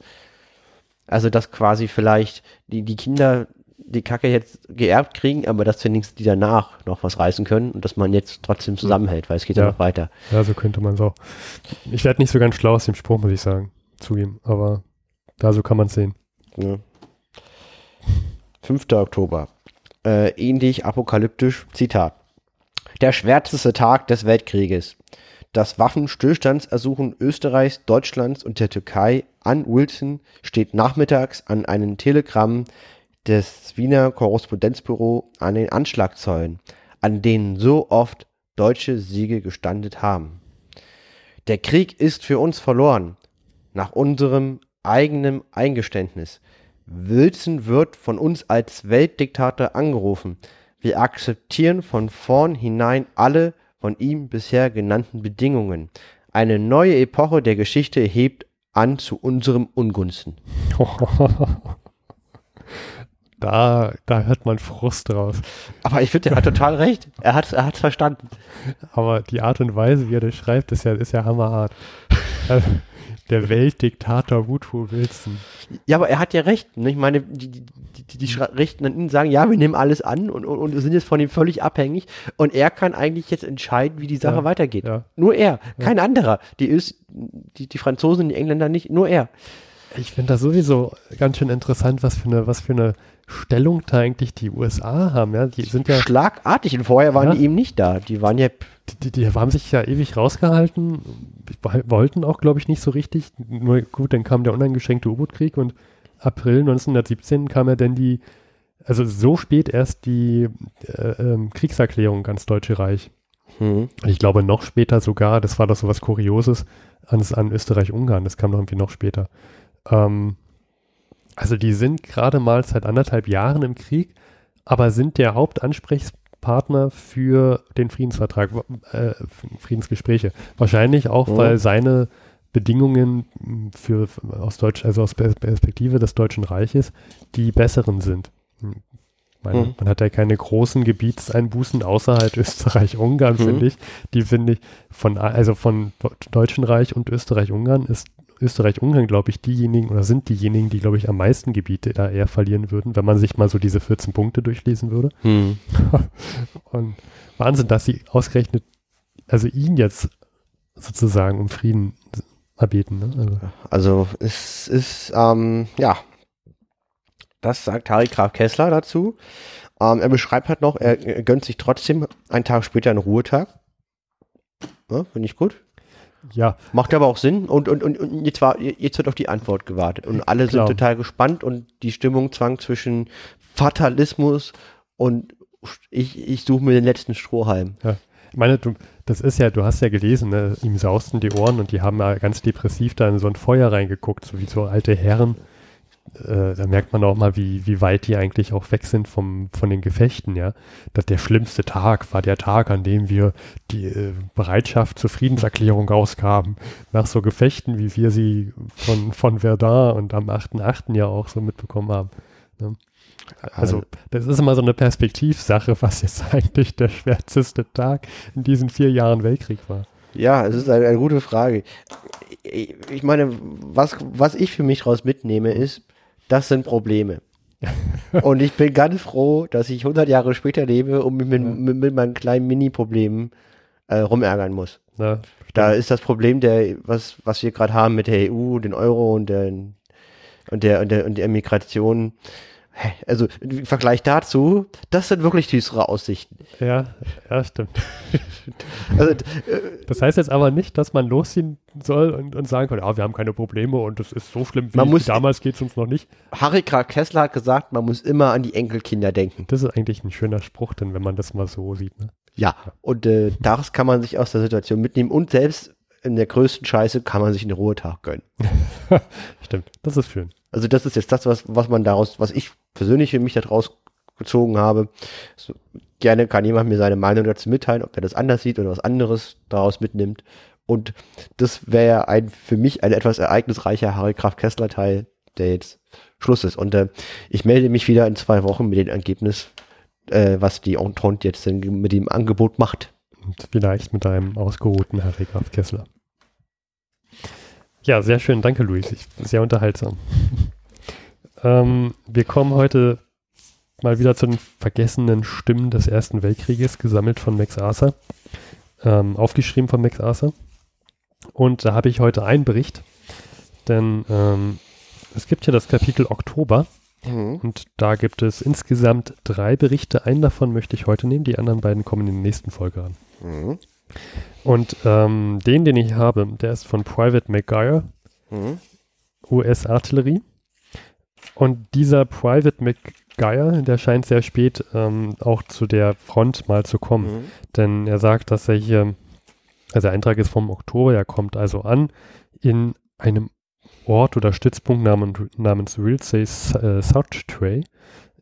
S1: also, dass quasi vielleicht die, die Kinder die Kacke jetzt geerbt kriegen, aber dass wenigstens die danach noch was reißen können und dass man jetzt trotzdem zusammenhält, weil es geht ja, ja noch weiter.
S2: Ja, so könnte man es auch. Ich werde nicht so ganz schlau aus dem Spruch, muss ich sagen, zugeben, aber da so kann man es sehen. Ja.
S1: 5. Oktober. Äh, ähnlich apokalyptisch, Zitat. Der schwärzeste Tag des Weltkrieges. Das Waffenstillstandsersuchen Österreichs, Deutschlands und der Türkei an Wilson steht nachmittags an einem Telegramm des Wiener Korrespondenzbüro an den Anschlagzeulen, an denen so oft deutsche Siege gestandet haben. Der Krieg ist für uns verloren, nach unserem eigenen Eingeständnis. Wilson wird von uns als Weltdiktator angerufen. Wir akzeptieren von vornherein alle von ihm bisher genannten Bedingungen. Eine neue Epoche der Geschichte hebt an zu unserem Ungunsten.
S2: Da, da hört man Frust raus.
S1: Aber ich finde, er hat total recht. Er hat es er verstanden.
S2: Aber die Art und Weise, wie er das schreibt, ist ja, ist ja hammerhart. Also, der Weltdiktator Woodrow Wilson.
S1: Ja, aber er hat ja recht. Ne? Ich meine, die, die, die, die Rechten an ihn sagen, ja, wir nehmen alles an und, und, und sind jetzt von ihm völlig abhängig. Und er kann eigentlich jetzt entscheiden, wie die Sache ja, weitergeht. Ja. Nur er, kein ja. anderer. Die, Öst, die, die Franzosen, die Engländer nicht, nur er.
S2: Ich finde das sowieso ganz schön interessant, was für eine, was für eine Stellung da eigentlich die USA haben. Ja, die sind ja
S1: schlagartig und vorher waren die eben nicht da. Die waren ja
S2: die, die, haben sich ja ewig rausgehalten, wollten auch, glaube ich, nicht so richtig. Nur gut, dann kam der uneingeschränkte U-Boot-Krieg und April 1917 kam ja dann die, also so spät erst die äh, äh, Kriegserklärung ans Deutsche Reich. Hm. Ich glaube noch später sogar, das war doch so was Kurioses, an, an Österreich-Ungarn, das kam noch irgendwie noch später. Ähm, also die sind gerade mal seit anderthalb Jahren im Krieg, aber sind der Hauptansprechpartner Partner für den Friedensvertrag, äh, Friedensgespräche. Wahrscheinlich auch, mhm. weil seine Bedingungen für, aus Deutsch, also aus Perspektive des Deutschen Reiches die besseren sind. Meine, mhm. Man hat ja keine großen Gebietseinbußen außerhalb Österreich-Ungarn, mhm. finde ich. Die finde ich von, also von Deutschen Reich und Österreich-Ungarn ist Österreich-Ungarn, glaube ich, diejenigen oder sind diejenigen, die, glaube ich, am meisten Gebiete da eher verlieren würden, wenn man sich mal so diese 14 Punkte durchlesen würde. Hm. Und Wahnsinn, dass sie ausgerechnet, also ihn jetzt sozusagen um Frieden erbeten. Ne?
S1: Also. also es ist, ähm, ja, das sagt Harry Graf Kessler dazu. Ähm, er beschreibt halt noch, er, gönnt sich trotzdem einen Tag später einen Ruhetag. Ja, Finde ich gut. Ja. Macht aber auch Sinn und, und, und, jetzt, war, jetzt wird auf die Antwort gewartet und alle Klar. sind total gespannt und die Stimmung zwang zwischen Fatalismus und ich, ich suche mir den letzten Strohhalm.
S2: Ja. Ich meine, du, das ist ja, du hast ja gelesen, ne? ihm sausten die Ohren und die haben ja ganz depressiv da in so ein Feuer reingeguckt, so wie so alte Herren äh, da merkt man auch mal, wie, wie weit die eigentlich auch weg sind vom, von den Gefechten, ja. Dass der schlimmste Tag war der Tag, an dem wir die äh, Bereitschaft zur Friedenserklärung ausgaben. Nach so Gefechten, wie wir sie von, von Verdun und am 8.8. ja auch so mitbekommen haben. Ne? Also, das ist immer so eine Perspektivsache, was jetzt eigentlich der schwärzeste Tag in diesen vier Jahren Weltkrieg war.
S1: Ja, es ist eine, eine gute Frage. Ich, meine, was, was ich für mich raus mitnehme, ist, das sind Probleme. und ich bin ganz froh, dass ich 100 Jahre später lebe und mit, ja. mit, mit meinen kleinen Mini-Problemen äh, rumärgern muss. Ja, da ist das Problem, der, was, was wir gerade haben mit der EU, den Euro und der, und der, und der, und der Migration, also im Vergleich dazu, das sind wirklich düstere Aussichten.
S2: Ja, ja, stimmt. also, äh, das heißt jetzt aber nicht, dass man losziehen soll und, und sagen kann, ja, wir haben keine Probleme und es ist so schlimm wie
S1: man muss,
S2: damals geht es uns noch nicht.
S1: Harry. Kessler hat gesagt, man muss immer an die Enkelkinder denken.
S2: Das ist eigentlich ein schöner Spruch, denn wenn man das mal so sieht. Ne?
S1: Ja, und äh, daraus kann man sich aus der Situation mitnehmen und selbst in der größten Scheiße kann man sich einen Ruhetag gönnen.
S2: Stimmt, das ist schön.
S1: Also das ist jetzt das, was, was man daraus, was ich persönlich für mich daraus gezogen habe. So, gerne kann jemand mir seine Meinung dazu mitteilen, ob er das anders sieht oder was anderes daraus mitnimmt. Und das wäre ein für mich ein etwas ereignisreicher Harry Kraft Kessler Teil, der jetzt Schluss ist. Und äh, ich melde mich wieder in zwei Wochen mit dem Ergebnis, äh, was die Entente jetzt mit dem Angebot macht.
S2: Und vielleicht mit einem ausgeruhten Harry Kraft Kessler. Ja, sehr schön. Danke, Luis. Ich, sehr unterhaltsam. ähm, wir kommen heute mal wieder zu den vergessenen Stimmen des Ersten Weltkrieges, gesammelt von Max Arthur. Ähm, aufgeschrieben von Max Arthur. Und da habe ich heute einen Bericht, denn ähm, es gibt ja das Kapitel Oktober mhm. und da gibt es insgesamt drei Berichte. Einen davon möchte ich heute nehmen, die anderen beiden kommen in der nächsten Folge an. Mhm. Und ähm, den, den ich habe, der ist von Private McGuire, mhm. US-Artillerie. Und dieser Private McGuire, der scheint sehr spät ähm, auch zu der Front mal zu kommen. Mhm. Denn er sagt, dass er hier, also der Eintrag ist vom Oktober, er kommt also an in einem Ort oder Stützpunkt namens, namens Wilsey äh, South Tray.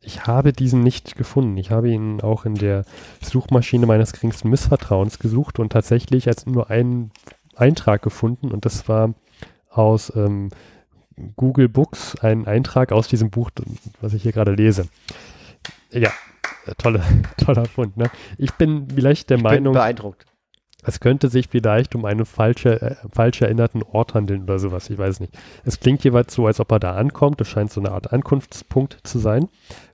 S2: Ich habe diesen nicht gefunden. Ich habe ihn auch in der Suchmaschine meines geringsten Missvertrauens gesucht und tatsächlich als nur einen Eintrag gefunden und das war aus ähm, Google Books ein Eintrag aus diesem Buch, was ich hier gerade lese. Ja, tolle, toller Fund. Ne? Ich bin vielleicht der
S1: ich
S2: Meinung,
S1: bin beeindruckt.
S2: Es könnte sich vielleicht um einen falsche, äh, falsch erinnerten Ort handeln oder sowas, ich weiß nicht. Es klingt jeweils so, als ob er da ankommt. Das scheint so eine Art Ankunftspunkt zu sein.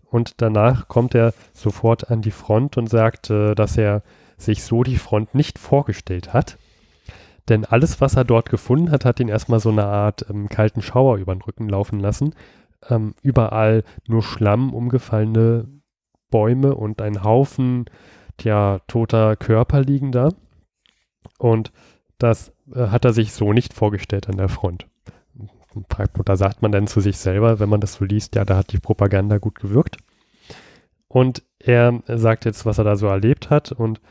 S2: Und danach kommt er sofort an die Front und sagt, äh, dass er sich so die Front nicht vorgestellt hat. Denn alles, was er dort gefunden hat, hat ihn erstmal so eine Art ähm, kalten Schauer über den Rücken laufen lassen. Ähm, überall nur Schlamm, umgefallene Bäume und ein Haufen tja, toter Körper liegen da. Und das äh, hat er sich so nicht vorgestellt an der Front. Da sagt man dann zu sich selber, wenn man das so liest, ja, da hat die Propaganda gut gewirkt. Und er sagt jetzt, was er da so erlebt hat und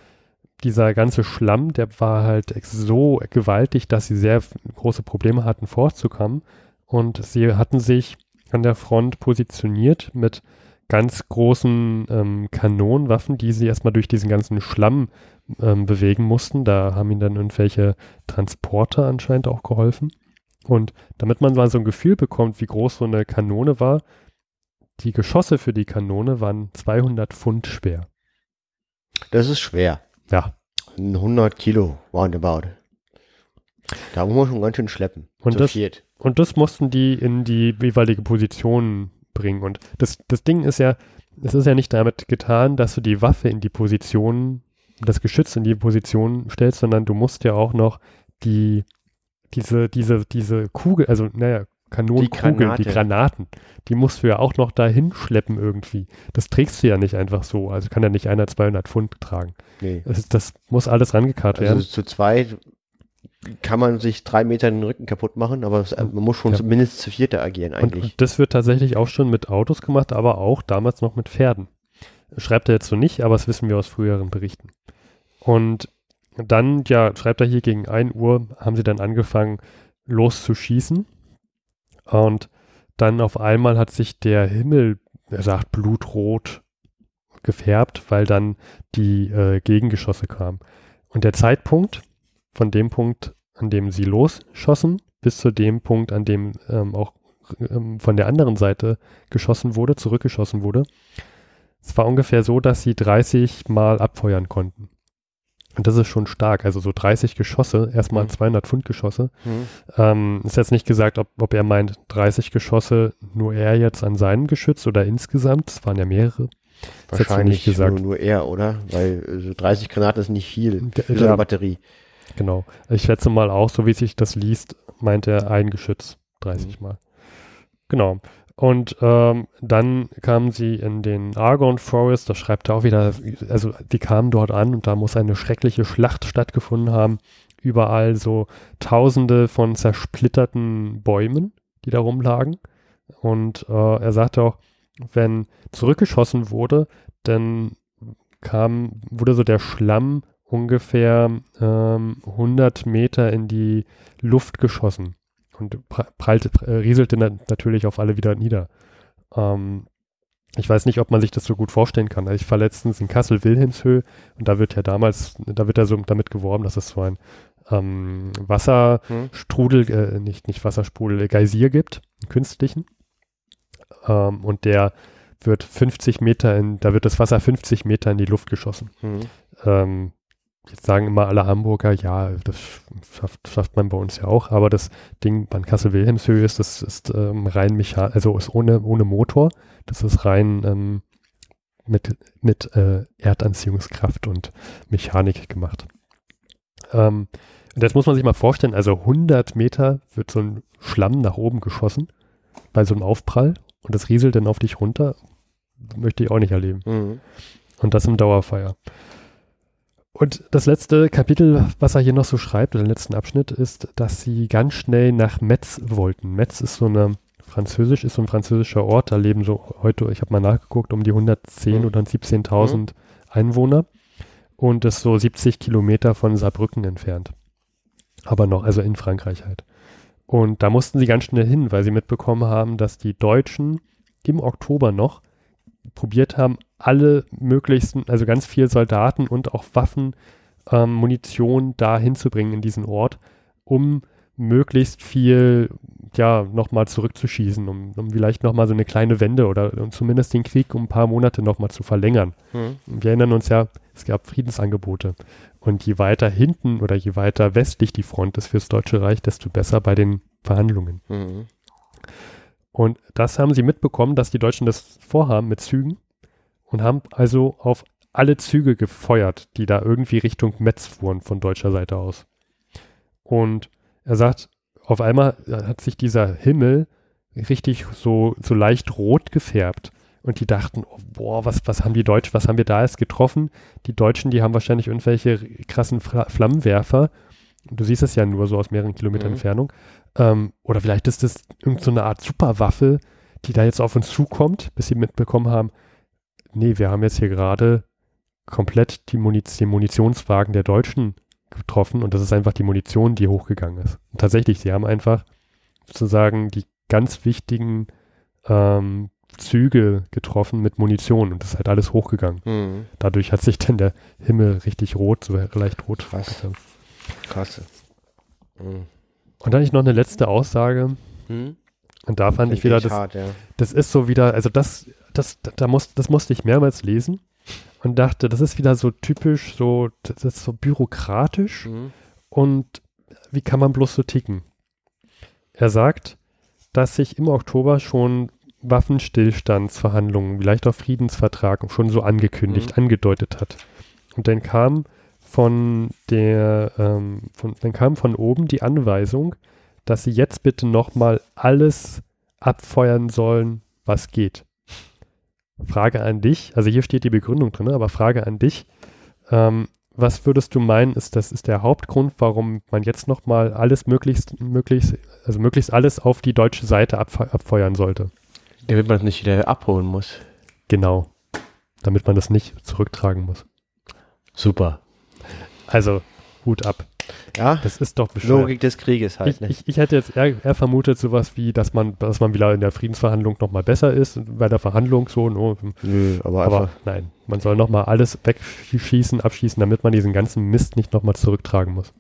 S2: dieser ganze Schlamm, der war halt so gewaltig, dass sie sehr große Probleme hatten, vorzukommen. Und sie hatten sich an der Front positioniert mit ganz großen ähm, Kanonenwaffen, die sie erstmal durch diesen ganzen Schlamm ähm, bewegen mussten. Da haben ihnen dann irgendwelche Transporter anscheinend auch geholfen. Und damit man mal so ein Gefühl bekommt, wie groß so eine Kanone war, die Geschosse für die Kanone waren 200 Pfund schwer.
S1: Das ist schwer.
S2: Ja.
S1: 100 Kilo roundabout. Da muss man schon ganz schön schleppen.
S2: Und das, und das mussten die in die jeweilige Position bringen. Und das, das Ding ist ja, es ist ja nicht damit getan, dass du die Waffe in die Position, das Geschütz in die Position stellst, sondern du musst ja auch noch die diese, diese, diese Kugel, also naja, Kanonenkugeln, die, die, Granaten, die musst du ja auch noch dahin schleppen irgendwie. Das trägst du ja nicht einfach so. Also kann ja nicht einer 200 Pfund tragen. Nee. Das, das muss alles rangekarrt also werden.
S1: Also zu zweit kann man sich drei Meter den Rücken kaputt machen, aber es, man muss schon ja. zumindest zu vierter agieren eigentlich. Und,
S2: und das wird tatsächlich auch schon mit Autos gemacht, aber auch damals noch mit Pferden. Schreibt er jetzt so nicht, aber das wissen wir aus früheren Berichten. Und dann, ja, schreibt er hier gegen 1 Uhr, haben sie dann angefangen loszuschießen. Und dann auf einmal hat sich der Himmel, er sagt, blutrot gefärbt, weil dann die äh, Gegengeschosse kamen. Und der Zeitpunkt von dem Punkt, an dem sie losschossen, bis zu dem Punkt, an dem ähm, auch ähm, von der anderen Seite geschossen wurde, zurückgeschossen wurde, es war ungefähr so, dass sie 30 Mal abfeuern konnten. Und das ist schon stark. Also so 30 Geschosse, erstmal mhm. 200 Pfund Geschosse. Mhm. Ähm, ist jetzt nicht gesagt, ob, ob er meint 30 Geschosse nur er jetzt an seinem Geschütz oder insgesamt. Es waren ja mehrere.
S1: Wahrscheinlich gesagt. Nur, nur er, oder? Weil so 30 Granaten ist nicht viel für so eine Batterie.
S2: Genau. Ich schätze mal auch, so wie sich das liest, meint er ein Geschütz 30 mhm. Mal. Genau. Und ähm, dann kamen sie in den Argon Forest, da schreibt er auch wieder, also die kamen dort an und da muss eine schreckliche Schlacht stattgefunden haben. Überall so tausende von zersplitterten Bäumen, die da rumlagen. Und äh, er sagte auch, wenn zurückgeschossen wurde, dann kam, wurde so der Schlamm ungefähr ähm, 100 Meter in die Luft geschossen. Und prallte, rieselte natürlich auf alle wieder nieder. Ähm, ich weiß nicht, ob man sich das so gut vorstellen kann. Also ich war letztens in Kassel-Wilhelmshöhe und da wird ja damals, da wird ja so damit geworben, dass es so ein ähm, Wasserstrudel, hm. äh, nicht, nicht Wassersprudel, äh, Geysir gibt, einen künstlichen. Ähm, und der wird 50 Meter in, da wird das Wasser 50 Meter in die Luft geschossen. Hm. Ähm, jetzt sagen immer alle Hamburger, ja, das schafft, schafft man bei uns ja auch, aber das Ding an Kassel-Wilhelmshöhe ist, das ist ähm, rein mechanisch, also ist ohne, ohne Motor, das ist rein ähm, mit, mit äh, Erdanziehungskraft und Mechanik gemacht. Ähm, das muss man sich mal vorstellen, also 100 Meter wird so ein Schlamm nach oben geschossen bei so einem Aufprall und das rieselt dann auf dich runter. Möchte ich auch nicht erleben. Mhm. Und das im Dauerfeuer. Und das letzte Kapitel, was er hier noch so schreibt, oder den letzten Abschnitt, ist, dass sie ganz schnell nach Metz wollten. Metz ist so eine französisch, ist so ein französischer Ort, da leben so heute, ich habe mal nachgeguckt, um die 110 mhm. oder 17.000 mhm. Einwohner und ist so 70 Kilometer von Saarbrücken entfernt. Aber noch, also in Frankreich halt. Und da mussten sie ganz schnell hin, weil sie mitbekommen haben, dass die Deutschen im Oktober noch probiert haben, alle möglichsten, also ganz viele Soldaten und auch Waffen, ähm, Munition da hinzubringen in diesen Ort, um möglichst viel, ja, nochmal zurückzuschießen, um, um vielleicht nochmal so eine kleine Wende oder um zumindest den Krieg um ein paar Monate nochmal zu verlängern. Mhm. Wir erinnern uns ja, es gab Friedensangebote. Und je weiter hinten oder je weiter westlich die Front ist fürs Deutsche Reich, desto besser bei den Verhandlungen. Mhm. Und das haben sie mitbekommen, dass die Deutschen das vorhaben mit Zügen und haben also auf alle Züge gefeuert, die da irgendwie Richtung Metz fuhren von deutscher Seite aus. Und er sagt, auf einmal hat sich dieser Himmel richtig so, so leicht rot gefärbt. Und die dachten, oh, boah, was, was haben die Deutschen, was haben wir da jetzt getroffen? Die Deutschen, die haben wahrscheinlich irgendwelche krassen Flammenwerfer. Du siehst es ja nur so aus mehreren Kilometern mhm. Entfernung. Ähm, oder vielleicht ist das irgendeine so Art Superwaffe, die da jetzt auf uns zukommt, bis sie mitbekommen haben, nee, wir haben jetzt hier gerade komplett die Muniz den Munitionswagen der Deutschen getroffen und das ist einfach die Munition, die hochgegangen ist. Und tatsächlich, sie haben einfach sozusagen die ganz wichtigen ähm, Züge getroffen mit Munition und das ist halt alles hochgegangen. Mhm. Dadurch hat sich dann der Himmel richtig rot, so leicht rot.
S1: Krass. Krass.
S2: Mhm. Und dann ich noch eine letzte Aussage. Hm? Und da fand ich wieder, das, hart, ja. das ist so wieder, also das, das, da muss, das musste ich mehrmals lesen und dachte, das ist wieder so typisch, so, das ist so bürokratisch mhm. und wie kann man bloß so ticken? Er sagt, dass sich im Oktober schon Waffenstillstandsverhandlungen, vielleicht auch Friedensvertrag schon so angekündigt, mhm. angedeutet hat. Und dann kam von der, ähm, von, dann kam von oben die Anweisung, dass sie jetzt bitte nochmal alles abfeuern sollen, was geht. Frage an dich, also hier steht die Begründung drin, aber Frage an dich, ähm, was würdest du meinen, ist das ist der Hauptgrund, warum man jetzt nochmal alles möglichst, möglichst, also möglichst alles auf die deutsche Seite abfe abfeuern sollte?
S1: Damit man es nicht wieder abholen muss.
S2: Genau. Damit man das nicht zurücktragen muss.
S1: Super.
S2: Also, Hut ab.
S1: Ja,
S2: das ist doch bescheuert.
S1: Logik des Krieges halt.
S2: Ich, ne? ich, ich, hätte jetzt eher, eher, vermutet sowas wie, dass man, dass man wieder in der Friedensverhandlung nochmal besser ist, bei der Verhandlung so. No,
S1: Nö, aber, aber
S2: nein, man soll nochmal alles wegschießen, abschießen, damit man diesen ganzen Mist nicht nochmal zurücktragen muss.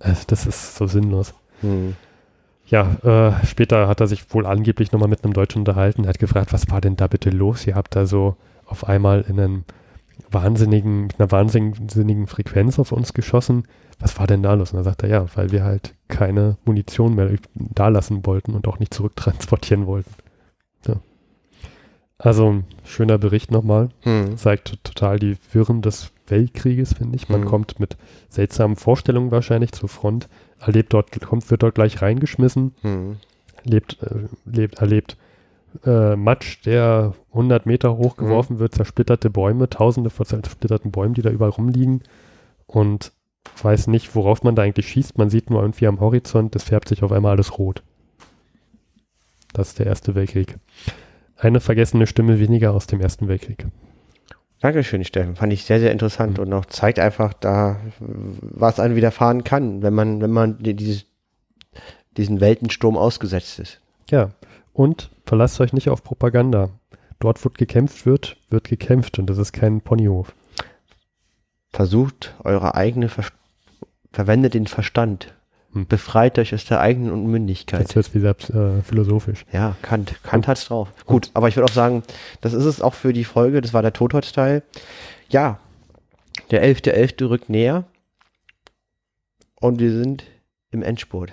S2: Also das ist so sinnlos. Hm. Ja, äh, später hat er sich wohl angeblich nochmal mit einem Deutschen unterhalten. Er hat gefragt, was war denn da bitte los? Ihr habt da so auf einmal in einem wahnsinnigen, mit einer wahnsinnigen Frequenz auf uns geschossen. Was war denn da los? Und dann sagt er, ja, weil wir halt keine Munition mehr da lassen wollten und auch nicht zurücktransportieren wollten. Ja. Also schöner Bericht nochmal. Hm. Zeigt total die Wirren des Weltkrieges, finde ich. Man hm. kommt mit seltsamen Vorstellungen wahrscheinlich zur Front, erlebt dort, kommt, wird dort gleich reingeschmissen, hm. lebt, äh, lebt, erlebt äh, Matsch, der 100 Meter hoch geworfen mhm. wird, zersplitterte Bäume, tausende von zersplitterten Bäumen, die da überall rumliegen und weiß nicht, worauf man da eigentlich schießt. Man sieht nur irgendwie am Horizont, es färbt sich auf einmal alles rot. Das ist der Erste Weltkrieg. Eine vergessene Stimme weniger aus dem Ersten Weltkrieg.
S1: Dankeschön, Steffen. Fand ich sehr, sehr interessant mhm. und auch zeigt einfach da, was einem widerfahren kann, wenn man, wenn man dieses diesen Weltensturm ausgesetzt ist.
S2: Ja, und verlasst euch nicht auf Propaganda. Dort, wo gekämpft wird, wird gekämpft und das ist kein Ponyhof.
S1: Versucht eure eigene, Ver verwendet den Verstand. Hm. Befreit euch aus der eigenen Unmündigkeit.
S2: Jetzt wird es wieder äh, philosophisch.
S1: Ja, Kant. Kant hat's drauf. Gut, aber ich würde auch sagen, das ist es auch für die Folge. Das war der Totholz-Teil. Ja, der 11.11. .11. rückt näher und wir sind im Endspurt.